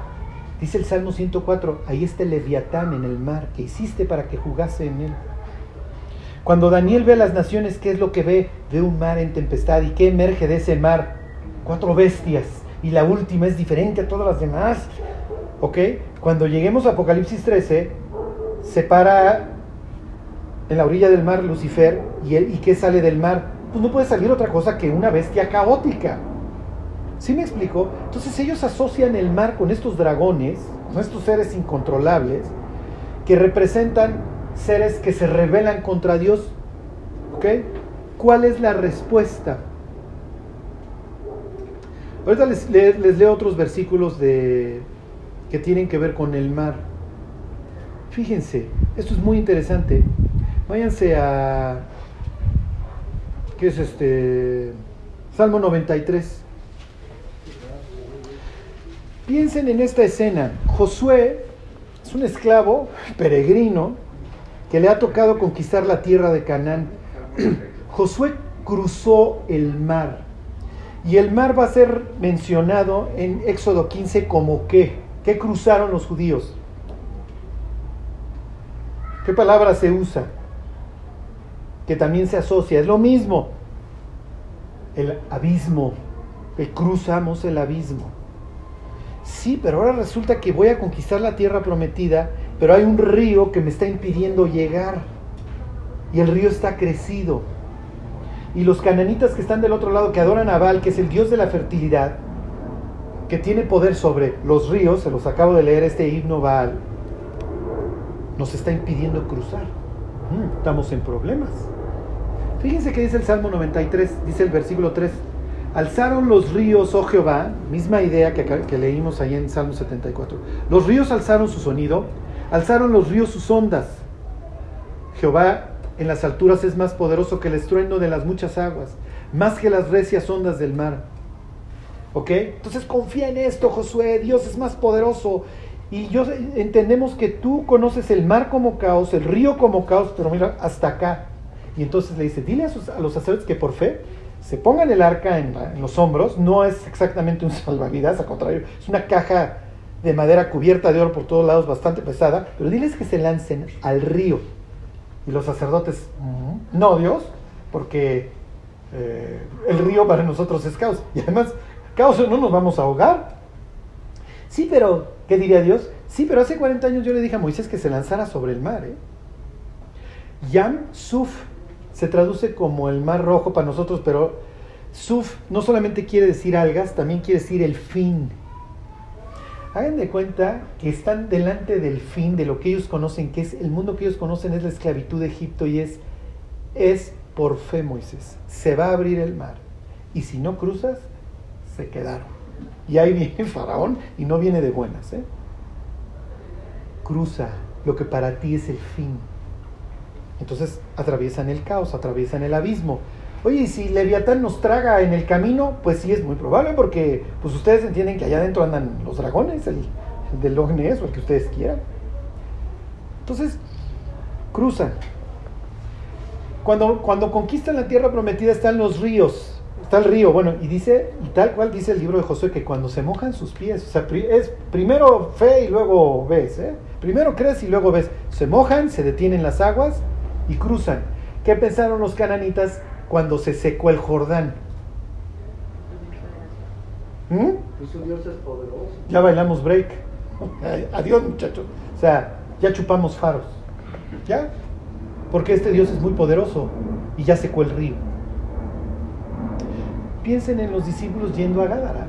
Dice el Salmo 104, ahí está el leviatán en el mar que hiciste para que jugase en él. Cuando Daniel ve a las naciones, ¿qué es lo que ve? Ve un mar en tempestad. ¿Y qué emerge de ese mar? Cuatro bestias. Y la última es diferente a todas las demás. ¿Ok? Cuando lleguemos a Apocalipsis 13, se para en la orilla del mar Lucifer. ¿Y, él, ¿Y qué sale del mar? Pues no puede salir otra cosa que una bestia caótica. ¿Sí me explico? Entonces ellos asocian el mar con estos dragones, con estos seres incontrolables, que representan seres que se rebelan contra Dios. ¿Ok? ¿Cuál es la respuesta? Ahorita les, les leo otros versículos de, que tienen que ver con el mar. Fíjense, esto es muy interesante. Váyanse a. ¿Qué es este? Salmo 93. Piensen en esta escena. Josué es un esclavo peregrino que le ha tocado conquistar la tierra de Canaán. [clears throat] Josué cruzó el mar. Y el mar va a ser mencionado en Éxodo 15 como qué. ¿Qué cruzaron los judíos? ¿Qué palabra se usa? Que también se asocia. Es lo mismo. El abismo. Que cruzamos el abismo. Sí, pero ahora resulta que voy a conquistar la tierra prometida, pero hay un río que me está impidiendo llegar. Y el río está crecido. Y los cananitas que están del otro lado, que adoran a Baal, que es el dios de la fertilidad, que tiene poder sobre los ríos, se los acabo de leer este himno Baal, nos está impidiendo cruzar. Mm, estamos en problemas. Fíjense que dice el Salmo 93, dice el versículo 3, alzaron los ríos, oh Jehová, misma idea que, que leímos ahí en Salmo 74, los ríos alzaron su sonido, alzaron los ríos sus ondas. Jehová en las alturas es más poderoso que el estruendo de las muchas aguas, más que las recias ondas del mar. ¿Ok? Entonces confía en esto, Josué, Dios es más poderoso. Y yo entendemos que tú conoces el mar como caos, el río como caos, pero mira, hasta acá. Y entonces le dice, dile a, los sacerdotes que por fe se pongan el arca en, los hombros, no es exactamente un [laughs] salvavidas, al contrario, es una caja de madera cubierta de oro por todos lados, bastante pesada, pero diles que se lancen al río. Y los sacerdotes, no Dios, porque eh, el río para nosotros es caos. [laughs] Y además, caos no nos vamos a ahogar. Sí, pero, ¿qué diría Dios? Sí, pero hace 40 años yo le dije a Moisés que se lanzara sobre el mar. ¿eh? Yam Suf se traduce como el mar rojo para nosotros, pero Suf no solamente quiere decir algas, también quiere decir el fin. Hagan de cuenta que están delante del fin de lo que ellos conocen, que es el mundo que ellos conocen es la esclavitud de Egipto y es, es por fe Moisés. Se va a abrir el mar y si no cruzas, se quedaron. Y ahí viene Faraón y no viene de buenas. ¿eh? Cruza lo que para ti es el fin. Entonces atraviesan el caos, atraviesan el abismo. Oye, y si Leviatán nos traga en el camino, pues sí es muy probable, porque pues ustedes entienden que allá adentro andan los dragones, el, el del Loch Ness o el que ustedes quieran. Entonces, cruzan. Cuando, cuando conquistan la tierra prometida están los ríos, está el río, bueno, y dice, y tal cual dice el libro de Josué, que cuando se mojan sus pies, o sea, es primero fe y luego ves, ¿eh? primero crees y luego ves, se mojan, se detienen las aguas y cruzan. ¿Qué pensaron los cananitas? cuando se secó el Jordán. ¿Mm? Pues su Dios es poderoso. Ya bailamos break. Adiós muchachos. O sea, ya chupamos faros. ¿Ya? Porque este Dios es muy poderoso y ya secó el río. Piensen en los discípulos yendo a Gádara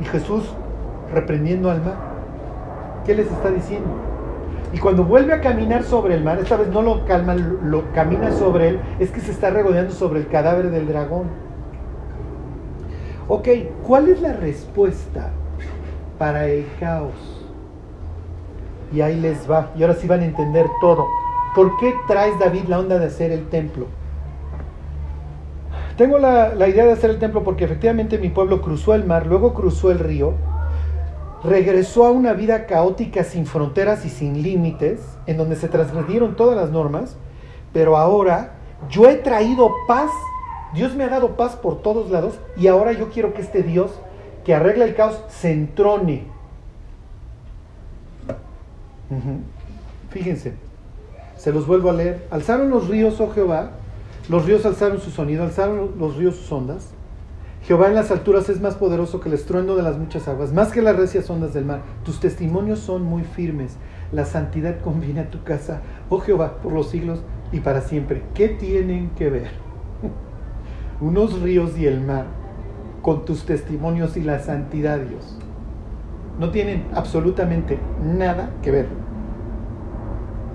y Jesús reprendiendo al mar. ¿Qué les está diciendo? Y cuando vuelve a caminar sobre el mar, esta vez no lo calma, lo camina sobre él, es que se está regodeando sobre el cadáver del dragón. Ok, ¿cuál es la respuesta para el caos? Y ahí les va, y ahora sí van a entender todo. ¿Por qué traes David la onda de hacer el templo? Tengo la, la idea de hacer el templo porque efectivamente mi pueblo cruzó el mar, luego cruzó el río, regresó a una vida caótica sin fronteras y sin límites, en donde se transgredieron todas las normas, pero ahora yo he traído paz, Dios me ha dado paz por todos lados y ahora yo quiero que este Dios que arregla el caos se entrone. Fíjense, se los vuelvo a leer. Alzaron los ríos, oh Jehová, los ríos alzaron su sonido, alzaron los ríos sus ondas Jehová en las alturas es más poderoso que el estruendo de las muchas aguas, más que las recias ondas del mar. Tus testimonios son muy firmes. La santidad [laughs] conviene a tu casa, oh Jehová, por los siglos y para siempre. ¿Qué tienen que ver [laughs] unos ríos y el mar con tus testimonios y la santidad, Dios? No tienen absolutamente nada que ver.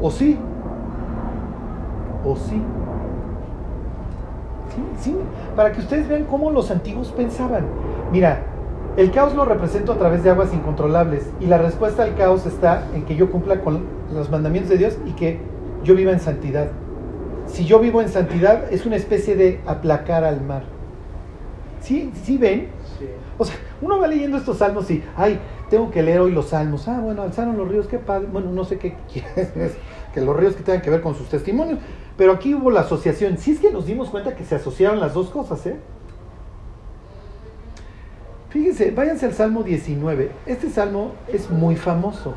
¿O sí? ¿O sí? Sí, sí, para que ustedes vean cómo los antiguos pensaban. Mira, el caos lo represento a través de aguas incontrolables y la respuesta al caos está en que yo cumpla con los mandamientos de Dios y que yo viva en santidad. Si yo vivo en santidad es una especie de aplacar al mar. ¿Sí, sí ven? Sí. O sea, uno va leyendo estos salmos y, ay, tengo que leer hoy los salmos. Ah, bueno, alzaron los ríos, qué padre. Bueno, no sé qué [laughs] quieres, que los ríos que tengan que ver con sus testimonios. Pero aquí hubo la asociación. Sí es que nos dimos cuenta que se asociaron las dos cosas, ¿eh? Fíjense, váyanse al Salmo 19. Este salmo es muy famoso.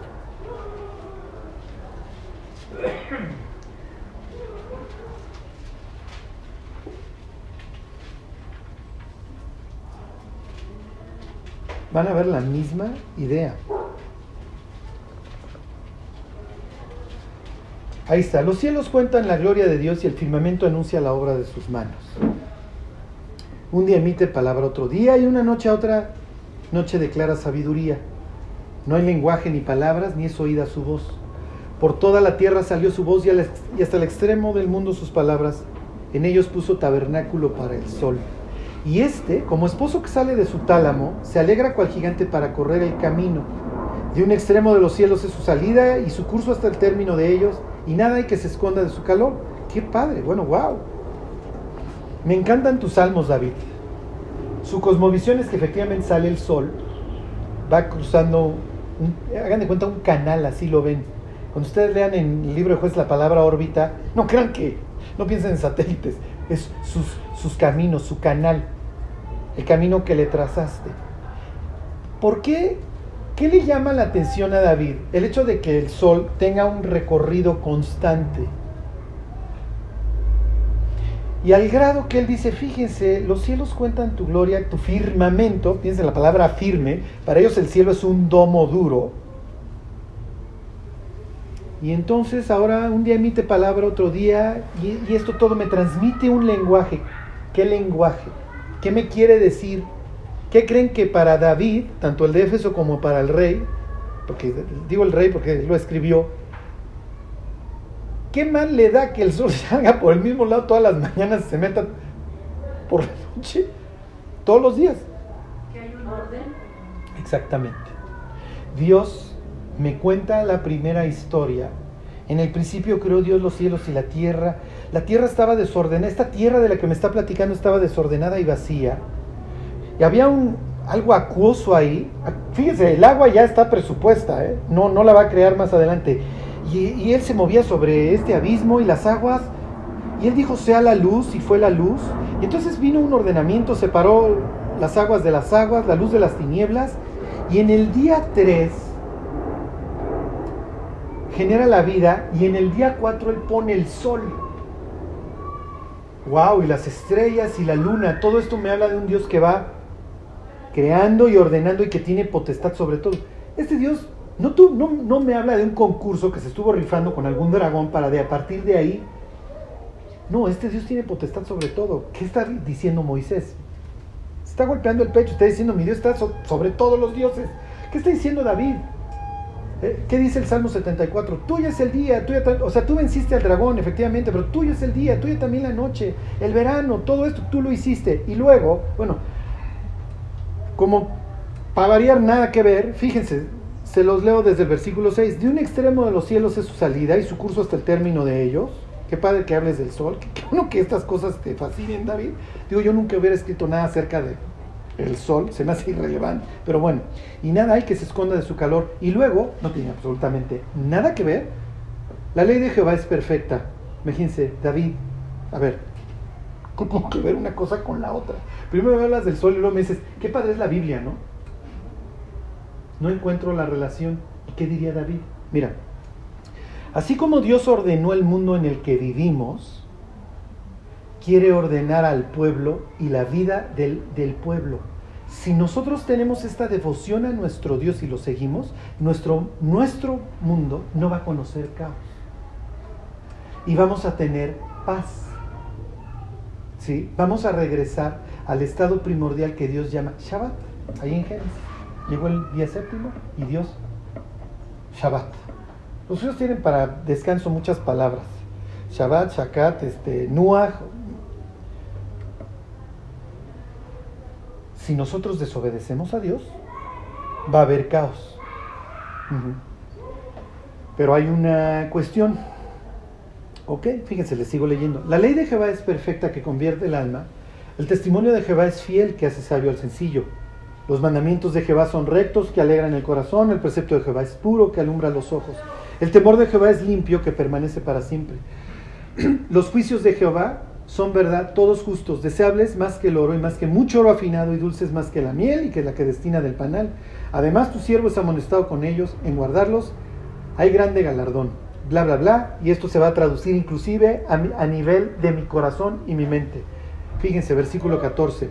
Van a ver la misma idea. Ahí está, los cielos cuentan la gloria de Dios y el firmamento anuncia la obra de sus manos. Un día emite palabra otro día y una noche a otra noche declara sabiduría. No hay lenguaje ni palabras, ni es oída su voz. Por toda la tierra salió su voz y, hasta el extremo del mundo sus palabras. En ellos puso tabernáculo para el sol. Y este, como esposo que sale de su tálamo, se alegra cual gigante para correr el camino. De un extremo de los cielos es su salida y su curso hasta el término de ellos, y nada hay que se esconda de su calor. ¡Qué padre! Bueno, wow. Me encantan tus salmos, David. Su cosmovisión es que efectivamente sale el sol, va cruzando, hagan de cuenta un canal, así lo ven. Cuando ustedes lean en el libro de jueces la palabra órbita, no crean que, no piensen en satélites, es sus caminos, su canal, el camino que le trazaste. ¿Por qué? ¿Qué le llama la atención a David? El hecho de que el sol tenga un recorrido constante. Y al grado que él dice, fíjense, los cielos cuentan tu gloria, tu firmamento, piensen la palabra firme, para ellos el cielo es un domo duro. Y entonces ahora un día emite palabra, otro día, y, y esto todo me transmite un lenguaje. ¿Qué lenguaje? ¿Qué me quiere decir? ¿Qué creen que para David, tanto el de Éfeso como para el rey, porque digo el rey porque lo escribió, ¿qué mal le da que el sol [laughs] salga por el mismo lado todas las mañanas y se meta por la noche? Todos los días. Que hay un orden. Exactamente. Dios me cuenta la primera historia. En el principio creó Dios los cielos y la tierra. La tierra estaba desordenada. Esta tierra de la que me está platicando estaba desordenada y vacía. Y había un, algo acuoso ahí. Fíjense, el agua ya está presupuesta, ¿eh? no, no la va a crear más adelante. Y, y él se movía sobre este abismo y las aguas. Y él dijo, sea la luz, y fue la luz. Y entonces vino un ordenamiento, separó las aguas de las aguas, la luz de las tinieblas. Y en el día 3 genera la vida y en el día 4 él pone el sol. Wow, y las estrellas y la luna, todo esto me habla de un Dios que va creando y ordenando y que tiene potestad sobre todo. Este Dios no, tu- no, no me habla de un concurso que se estuvo rifando con algún dragón para de a partir de ahí. No, este Dios tiene potestad sobre todo. ¿Qué está diciendo Moisés? Está golpeando el pecho, está diciendo, mi Dios está so- sobre todos los dioses. ¿Qué está diciendo David? ¿Eh? ¿Qué dice el Salmo 74? Tuyo es el día, tuya o sea, tú venciste al dragón, efectivamente, pero tuyo es el día, tuya también la noche, el verano, todo esto tú lo hiciste. Y luego, bueno, como para variar nada que ver, fíjense, se los leo desde el versículo 6. De un extremo de los cielos es su salida y su curso hasta el término de ellos. Qué padre que hables del sol. Qué, bueno que estas cosas te fascinen, David. Digo, yo nunca hubiera escrito nada acerca de el sol, se me hace irrelevante. Pero bueno, y nada hay que se esconda de su calor. Y luego, no tiene absolutamente nada que ver. La ley de Jehová es perfecta. Imagínense, David, a ver, ¿qué tiene que ver una cosa con la otra? Primero me hablas del sol y luego me dices, qué padre es la Biblia, ¿no? No encuentro la relación. ¿Y qué diría David? Mira, así como Dios ordenó el mundo en el que vivimos, quiere ordenar al pueblo y la vida del, del pueblo. Si nosotros tenemos esta devoción a nuestro Dios y lo seguimos, nuestro, nuestro mundo no va a conocer caos. Y vamos a tener paz. ¿Sí? Vamos a regresar al estado primordial que Dios llama Shabbat, ahí en Génesis. Llegó el día séptimo y Dios, Shabbat. Los judíos tienen para descanso muchas palabras. Shabbat, Shakat, este, Nuach, si nosotros desobedecemos a Dios, va a haber caos. Pero hay una cuestión. Ok, fíjense, les sigo leyendo. La ley de Jehová es perfecta que convierte el alma. El testimonio de Jehová es fiel que hace sabio al sencillo. Los mandamientos de Jehová son rectos que alegran el corazón. El precepto de Jehová es puro que alumbra los ojos. El temor de Jehová es limpio que permanece para siempre. [clears throat] Los juicios de Jehová son verdad, todos justos, deseables más que el oro y más que mucho oro afinado y dulces más que la miel y que la que destina del panal. Además, tu siervo es amonestado con ellos en guardarlos. Hay grande galardón. Bla, bla, bla. Y esto se va a traducir inclusive a, a nivel de mi corazón y mi mente. Fíjense, versículo 14.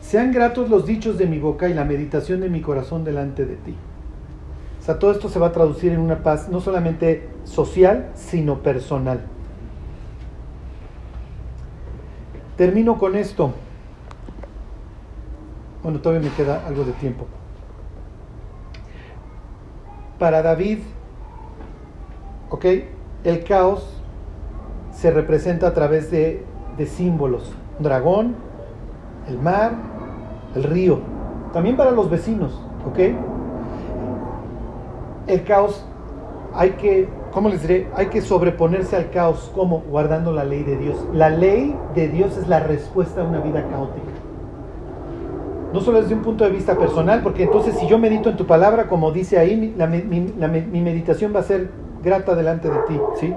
Sean gratos los dichos de mi boca y la meditación de mi corazón delante de ti. O sea, todo esto se va a traducir en una paz no solamente social, sino personal. Termino con esto. Bueno, todavía me queda algo de tiempo. Para David, ¿ok? El caos se representa a través de, de símbolos. Dragón, el mar, el río. También para los vecinos, ¿ok? El caos hay que ¿cómo les diré? Hay que sobreponerse al caos, ¿cómo? Guardando la ley de Dios. La ley de Dios es la respuesta a una vida caótica. No solo desde un punto de vista personal, porque entonces si yo medito en tu palabra, como dice ahí, mi, meditación va a ser grata delante de ti, ¿sí?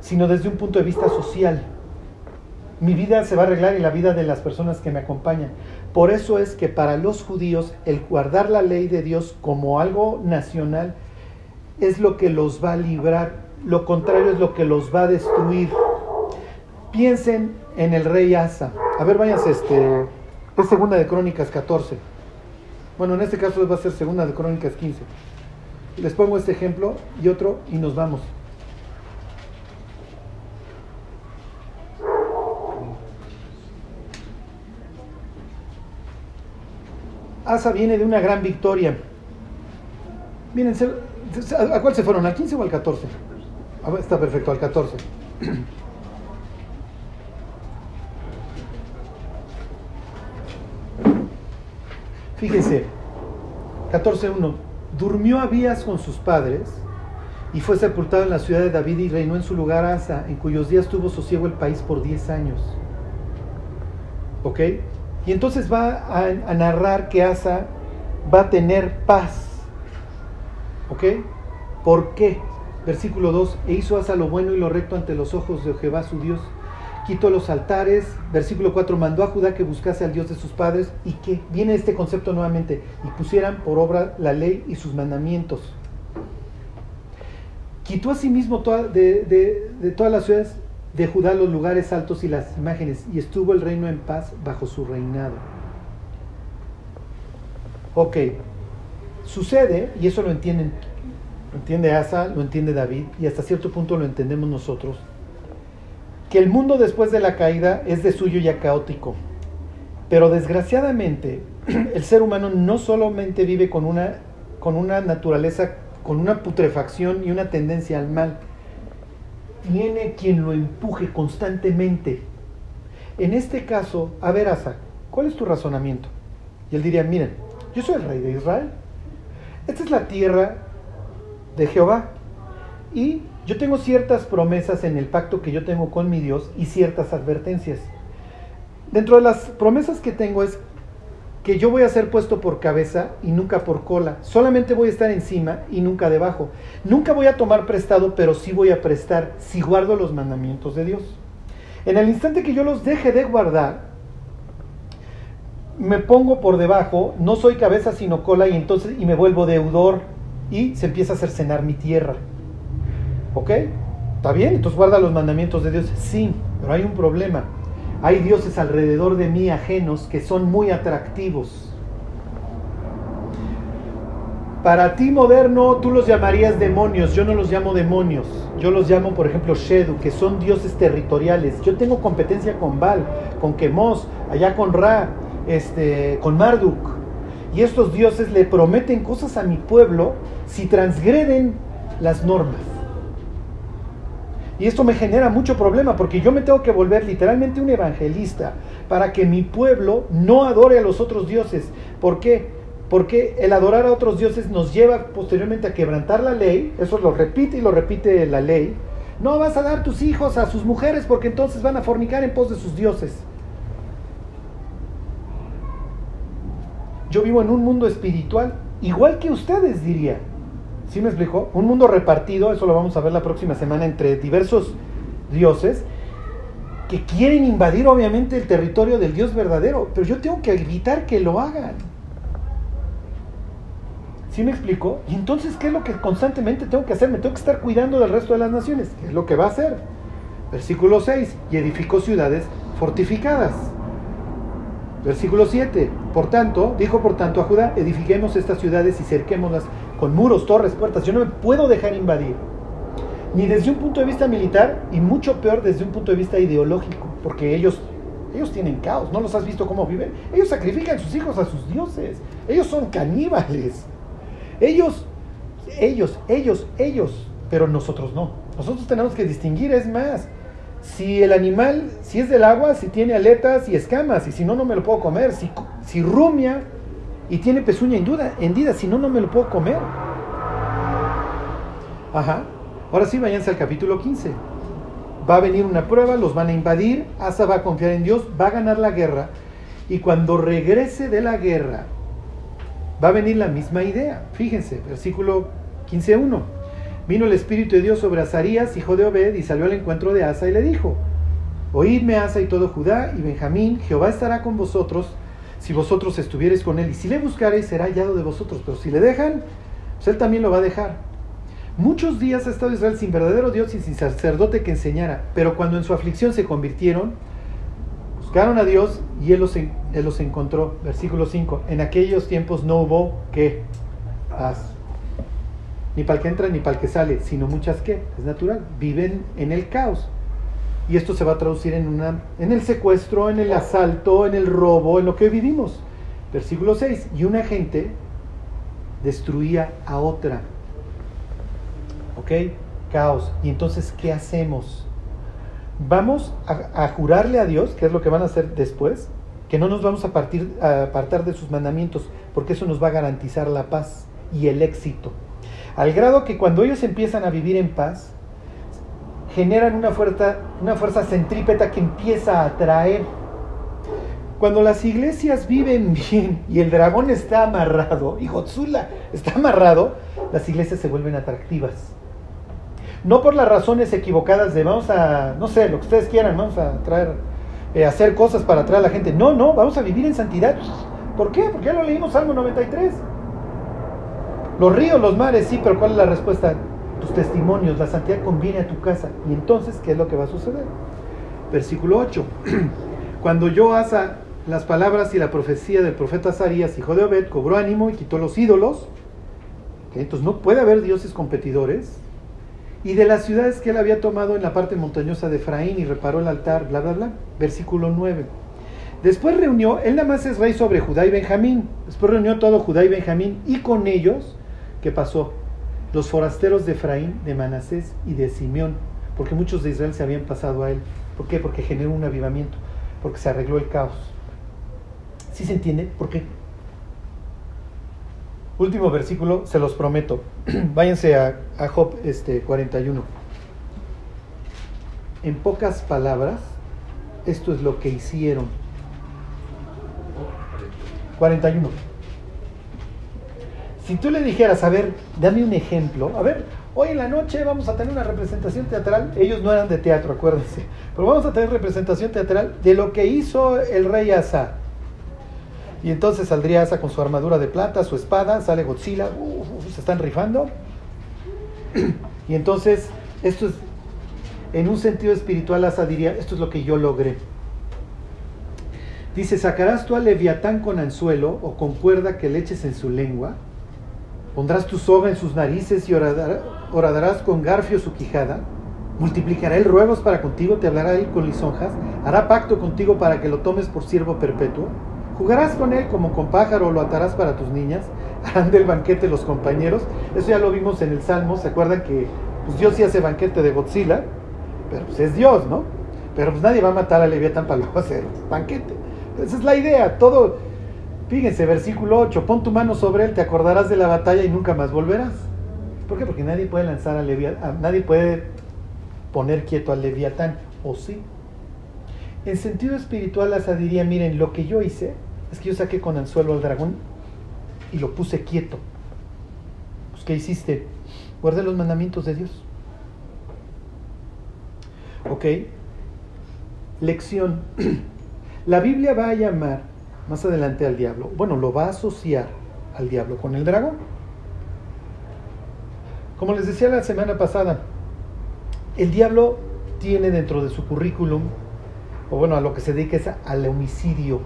Sino desde un punto de vista social. Mi vida se va a arreglar y la vida de las personas que me acompañan. Por eso es que para los judíos el guardar la ley de Dios como algo nacional es lo que los va a librar, lo contrario es lo que los va a destruir. Piensen en el rey Asa. A ver, váyanse, este, es segunda de Crónicas 14. Bueno, en este caso va a ser segunda de Crónicas 15. Les pongo este ejemplo y otro y nos vamos. Asa viene de una gran victoria. ¿A cuál se fueron? ¿Al 15 o al 14? está perfecto, al 14. Fíjese, 14.1. Durmió Abías con sus padres y fue sepultado en la ciudad de David y reinó en su lugar Asa, en cuyos días tuvo sosiego el país por 10 años. ¿Ok? Y entonces va a, narrar que Asa va a tener paz ¿Ok? ¿Por qué? Versículo 2, e hizo Asa lo bueno y lo recto ante los ojos de Jehová su Dios. Quitó los altares. Versículo 4, mandó a Judá que buscase al Dios de sus padres y que, viene este concepto nuevamente, y pusieran por obra la ley y sus mandamientos. Quitó asimismo sí de, de, de todas las ciudades de Judá los lugares altos y las imágenes, y estuvo el reino en paz bajo su reinado. Ok, Sucede, y eso lo entienden, lo entiende Asa, lo entiende David, y hasta cierto punto lo entendemos nosotros, que el mundo después de la caída es de suyo ya caótico. Pero desgraciadamente, [clears throat] el ser humano no solamente vive con una, con una naturaleza, con una putrefacción y una tendencia al mal, tiene quien lo empuje constantemente. En este caso, a ver, Asa, ¿cuál es tu razonamiento? Y él diría, miren, yo soy el rey de Israel, esta es la tierra de Jehová. Y yo tengo ciertas promesas en el pacto que yo tengo con mi Dios y ciertas advertencias. Dentro de las promesas que tengo es que yo voy a ser puesto por cabeza y nunca por cola. Solamente voy a estar encima y nunca debajo. Nunca voy a tomar prestado, pero sí voy a prestar si guardo los mandamientos de Dios. En el instante que yo los deje de guardar, me pongo por debajo, no soy cabeza sino cola y entonces y me vuelvo deudor y se empieza a cercenar mi tierra. ¿Ok? ¿Está bien? Entonces guarda los mandamientos de Dios. Sí, pero hay un problema. Hay dioses alrededor de mí ajenos que son muy atractivos. Para ti moderno tú los llamarías demonios, yo no los llamo demonios. Yo los llamo, por ejemplo, Shedu, que son dioses territoriales. Yo tengo competencia con Baal, con Quemos, allá con Ra, este, con Marduk. Y estos dioses le prometen cosas a mi pueblo si transgreden las normas. Y esto me genera mucho problema porque yo me tengo que volver literalmente un evangelista para que mi pueblo no adore a los otros dioses. ¿Por qué? Porque el adorar a otros dioses nos lleva posteriormente a quebrantar la ley, eso lo repite y lo repite la ley. No vas a dar tus hijos a sus mujeres porque entonces van a fornicar en pos de sus dioses. Yo vivo en un mundo espiritual, igual que ustedes diría. ¿Sí me explico? Un mundo repartido, eso lo vamos a ver la próxima semana, entre diversos dioses que quieren invadir obviamente el territorio del Dios verdadero, pero yo tengo que evitar que lo hagan. ¿Sí me explico? Y entonces, ¿qué es lo que constantemente tengo que hacer? Me tengo que estar cuidando del resto de las naciones. ¿Qué es lo que va a hacer? Versículo 6. Y edificó ciudades fortificadas. Versículo 7. Por tanto, dijo por tanto a Judá, edifiquemos estas ciudades y cerquémoslas con muros, torres, puertas. Yo no me puedo dejar invadir. Ni desde un punto de vista militar y mucho peor desde un punto de vista ideológico, porque ellos ellos tienen caos, ¿no los has visto cómo viven? Ellos sacrifican sus hijos a sus dioses. Ellos son caníbales. Ellos ellos, ellos, ellos, pero nosotros no. Nosotros tenemos que distinguir, es más, si el animal, si es del agua, si tiene aletas y escamas, y si no, no me lo puedo comer. Si, si rumia y tiene pezuña hendida, si no, no me lo puedo comer. Ajá. Ahora sí, váyanse al capítulo 15. Va a venir una prueba, los van a invadir, Asa va a confiar en Dios, va a ganar la guerra, y cuando regrese de la guerra, va a venir la misma idea. Fíjense, versículo 15.1. Vino el Espíritu de Dios sobre Azarías, hijo de Obed, y salió al encuentro de Asa y le dijo, Oídme Asa y todo Judá y Benjamín, Jehová estará con vosotros si vosotros estuvierais con él, y si le buscareis será hallado de vosotros, pero si le dejan, pues él también lo va a dejar. Muchos días ha estado Israel sin verdadero Dios y sin sacerdote que enseñara, pero cuando en su aflicción se convirtieron, buscaron a Dios y él los, él los encontró. Versículo 5, en aquellos tiempos no hubo que paz ni para el que entra ni para el que sale, sino muchas que, es natural, viven en el caos. Y esto se va a traducir en, una, en el secuestro, en el asalto, en el robo, en lo que vivimos. Versículo 6, y una gente destruía a otra. ¿Ok? Caos. Y entonces, ¿qué hacemos? Vamos a, a, jurarle a Dios, que es lo que van a hacer después, que no nos vamos a, partir, a apartar de sus mandamientos, porque eso nos va a garantizar la paz y el éxito. Al grado que cuando ellos empiezan a vivir en paz, generan una fuerza, una fuerza centrípeta que empieza a atraer. Cuando las iglesias viven [laughs] bien y el dragón está amarrado y Godzilla está amarrado, las iglesias se vuelven atractivas. No por las razones equivocadas de vamos a, no sé, lo que ustedes quieran, vamos a traer, eh, hacer cosas para atraer a la gente. No, no, vamos a vivir en santidad. ¿Por qué? Porque ya lo leímos Salmo 93. Los ríos, los mares, sí, pero ¿cuál es la respuesta? Tus testimonios, la santidad conviene a tu casa. Y entonces, ¿qué es lo que va a suceder? Versículo 8. [clears throat] Cuando yo asa las palabras y la profecía del profeta Azarías, hijo de Obed, cobró ánimo y quitó los ídolos. Entonces no puede haber dioses competidores. Y de las ciudades que él había tomado en la parte montañosa de Efraín y reparó el altar, bla, bla, bla. Versículo 9. Después reunió, él nada más es rey sobre Judá y Benjamín. Después reunió todo Judá y Benjamín y con ellos ¿Qué pasó? Los forasteros de Efraín, de Manasés y de Simeón, porque muchos de Israel se habían pasado a él. ¿Por qué? Porque generó un avivamiento, porque se arregló el caos. ¿Sí se entiende? ¿Por qué? Último versículo, se los prometo. [clears throat] Váyanse a, a Job este, 41. En pocas palabras, esto es lo que hicieron. 41. Si tú le dijeras, a ver, dame un ejemplo, a ver, hoy en la noche vamos a tener una representación teatral, ellos no eran de teatro, acuérdense, [laughs] pero vamos a tener representación teatral de lo que hizo el rey Asa. Y entonces saldría Asa con su armadura de plata, su espada, sale Godzilla, uh, se están rifando. Y entonces, esto es, en un sentido espiritual, Asa diría, esto es lo que yo logré. Dice, ¿sacarás tú al leviatán con anzuelo o con cuerda que le eches en su lengua? Pondrás tu soga en sus narices y horadarás con garfio su quijada. Multiplicará el ruegos para contigo, te hablará él con lisonjas. Hará pacto contigo para que lo tomes por siervo perpetuo. Jugarás con él como con pájaro, lo atarás para tus niñas. [laughs] Harán del banquete los compañeros. Eso ya lo vimos en el Salmo. ¿Se acuerdan que pues, Dios sí hace banquete de Godzilla? pero pues es Dios, ¿no? Pero pues nadie va a matar a Leviatán para luego hacer banquete. Esa es la idea, todo. Fíjense, versículo 8, pon tu mano sobre él, te acordarás de la batalla y nunca más volverás. ¿Por qué? Porque nadie puede lanzar a Leviatán, nadie puede poner quieto al Leviatán, ¿o sí? En sentido espiritual, Asa diría, miren, lo que yo hice es que yo saqué con anzuelo al dragón y lo puse quieto. Pues, ¿qué hiciste? Guardé los mandamientos de Dios. ¿Ok? Lección. [clears throat] La Biblia va a llamar más adelante al diablo, bueno, lo va a asociar al diablo con el dragón. Como les decía la semana pasada, el diablo tiene dentro de su currículum, o bueno, a lo que se dedica es al homicidio.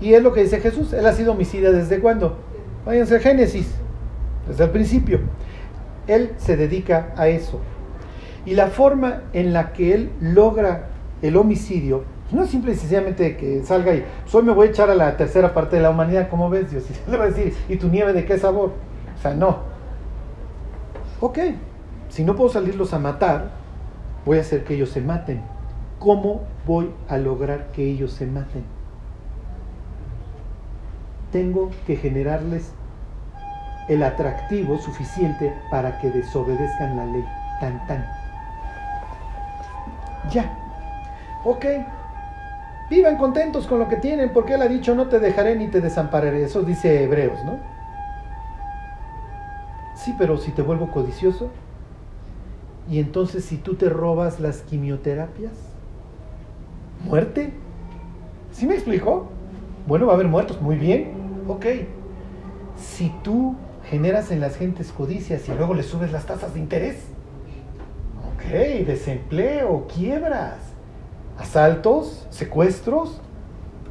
Y es lo que dice Jesús, él ha sido homicida desde cuándo? Váyanse a Génesis, desde el principio. Él se dedica a eso. Y la forma en la que él logra el homicidio no es simple y sencillamente que salga y pues hoy me voy a echar a la tercera parte de la humanidad, ¿cómo ves Dios? [laughs] Y le va a decir, ¿y tu nieve de qué sabor? O sea, no. Ok, si no puedo salirlos a matar, voy a hacer que ellos se maten. ¿Cómo voy a lograr que ellos se maten? Tengo que generarles el atractivo suficiente para que desobedezcan la ley. Tan, tan. Ya. Ok, Vivan contentos con lo que tienen, porque Él ha dicho, no te dejaré ni te desampararé. Eso dice Hebreos, ¿no? Sí, pero si te vuelvo codicioso, y entonces si tú te robas las quimioterapias, muerte. ¿Sí me explicó? Bueno, va a haber muertos, muy bien, ok. Si tú generas en las gentes codicias y luego le subes las tasas de interés, ok, desempleo, quiebras asaltos, secuestros.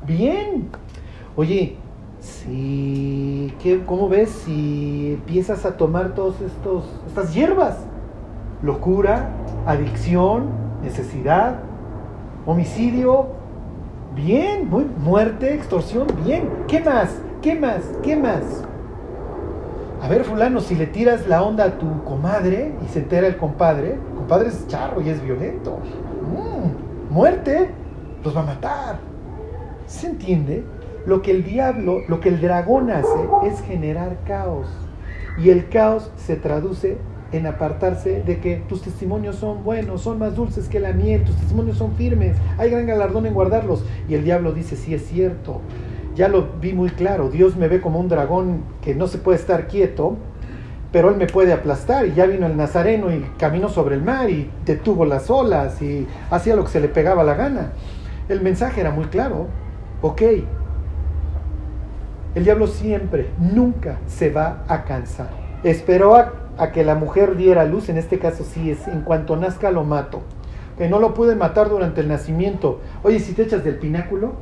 Bien. Oye, si, ¿qué, ¿cómo ves si empiezas a tomar todas estas hierbas? Locura, adicción, necesidad, homicidio. Bien, muy, muerte, extorsión, bien. ¿Qué más? ¿Qué más? ¿Qué más? A ver, fulano, si le tiras la onda a tu comadre y se entera el compadre, el compadre es charro y es violento. Muerte, los va a matar. ¿Se entiende? Lo que el diablo, lo que el dragón hace es generar caos. Y el caos se traduce en apartarse de que tus testimonios son buenos, son más dulces que la miel, tus testimonios son firmes, hay gran galardón en guardarlos. Y el diablo dice, sí es cierto, ya lo vi muy claro, Dios me ve como un dragón que no se puede estar quieto, pero él me puede aplastar. Y ya vino el Nazareno y caminó sobre el mar y detuvo las olas y hacía lo que se le pegaba la gana. El mensaje era muy claro. Ok, el diablo siempre, nunca se va a cansar. Esperó a, que la mujer diera luz, en este caso sí es, en cuanto nazca lo mato. Que no lo pude matar durante el nacimiento. Oye, si te echas del pináculo,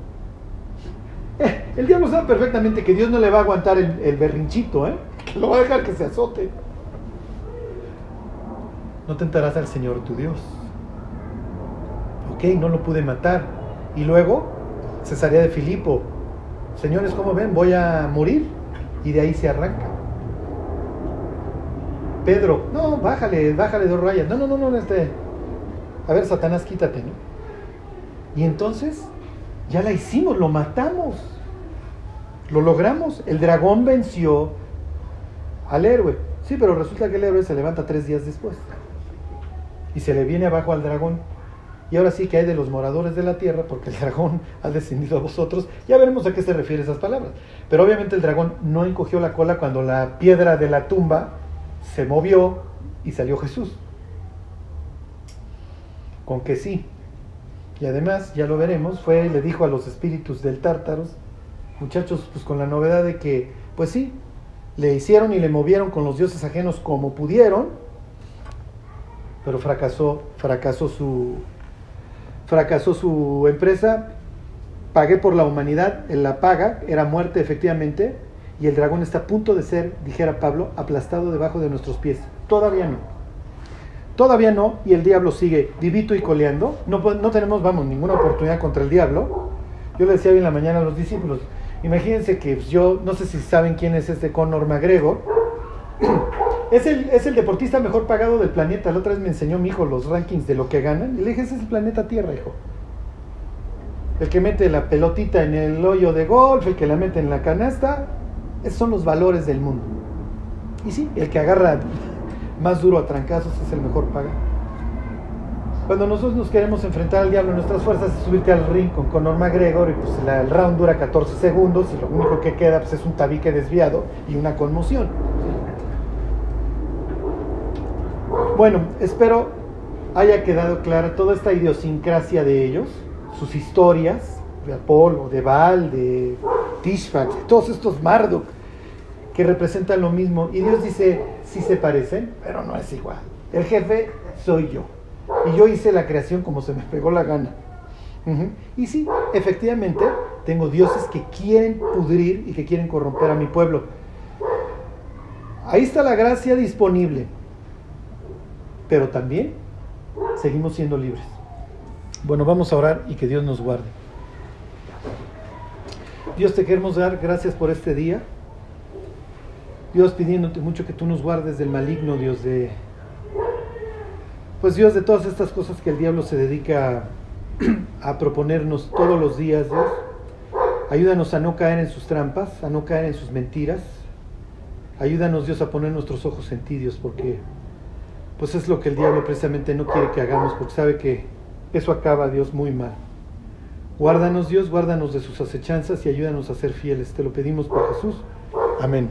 eh, el diablo sabe perfectamente que Dios no le va a aguantar el berrinchito, ¿eh? [laughs] lo va a dejar que se azote. No tentarás al Señor tu Dios. Ok, no lo pude matar. Y luego, cesaría de Filipo. Señores, ¿cómo ven? Voy a morir. Y de ahí se arranca. Pedro, no, bájale, bájale dos rayas. No, no, no, no, este. A ver, Satanás, quítate, ¿no? Y entonces, ya la hicimos, lo matamos. Lo logramos. El dragón venció al héroe. Sí, pero resulta que el héroe se levanta tres días después. Y se le viene abajo al dragón. Y ahora sí que hay de los moradores de la tierra, porque el [laughs] dragón ha descendido a vosotros. Ya veremos a qué se refiere esas palabras. Pero obviamente el dragón no encogió la cola cuando la piedra de la tumba se movió y salió Jesús. Con que sí. Y además, ya lo veremos, fue, le dijo a los espíritus del tártaros, muchachos, pues con la novedad de que, pues sí, le hicieron y le movieron con los dioses ajenos como pudieron, pero fracasó, fracasó su, fracasó su empresa, pagué por la humanidad, en la paga, era muerte efectivamente, y el dragón está a punto de ser, dijera Pablo, aplastado debajo de nuestros pies. Todavía no. Todavía no, y el diablo sigue vivito y coleando. No, no tenemos, vamos, ninguna oportunidad contra el diablo. Yo le decía hoy en la mañana a los discípulos, Imagínense que yo, no sé si saben quién es este Conor McGregor, [clears throat] es el, es el deportista mejor pagado del planeta. La otra vez me enseñó mi hijo los rankings de lo que ganan. Y le dije, ese es el planeta Tierra, hijo. El que mete la pelotita en el hoyo de golf, el que la mete en la canasta, esos son los valores del mundo. Y sí, el que agarra más duro a trancazos es el mejor pagado. Cuando nosotros nos queremos enfrentar al diablo, nuestras fuerzas es subirte al ring con Conor McGregor y pues el round dura 14 segundos y lo único que queda pues, es un tabique desviado y una conmoción. Bueno, espero haya quedado clara toda esta idiosincrasia de ellos, sus historias, de Apolo, de Baal, de Tishfak, todos estos Marduk, que representan lo mismo. Y Dios dice, sí se parecen, pero no es igual. El jefe soy yo. Y yo hice la creación como se me pegó la gana. Y sí, efectivamente, tengo dioses que quieren pudrir y que quieren corromper a mi pueblo. Ahí está la gracia disponible. Pero también seguimos siendo libres. Bueno, vamos a orar y que Dios nos guarde. Dios te queremos dar gracias por este día. Dios pidiéndote mucho que tú nos guardes del maligno, Dios, de pues Dios, de todas estas cosas que el diablo se dedica [clears throat] a, proponernos todos los días, Dios, ayúdanos a no caer en sus trampas, a no caer en sus mentiras. Ayúdanos, Dios, a poner nuestros ojos en ti, Dios, porque pues es lo que el diablo precisamente no quiere que hagamos, porque sabe que eso acaba, Dios, muy mal. Guárdanos, Dios, guárdanos de sus acechanzas y ayúdanos a ser fieles. Te lo pedimos por Jesús. Amén.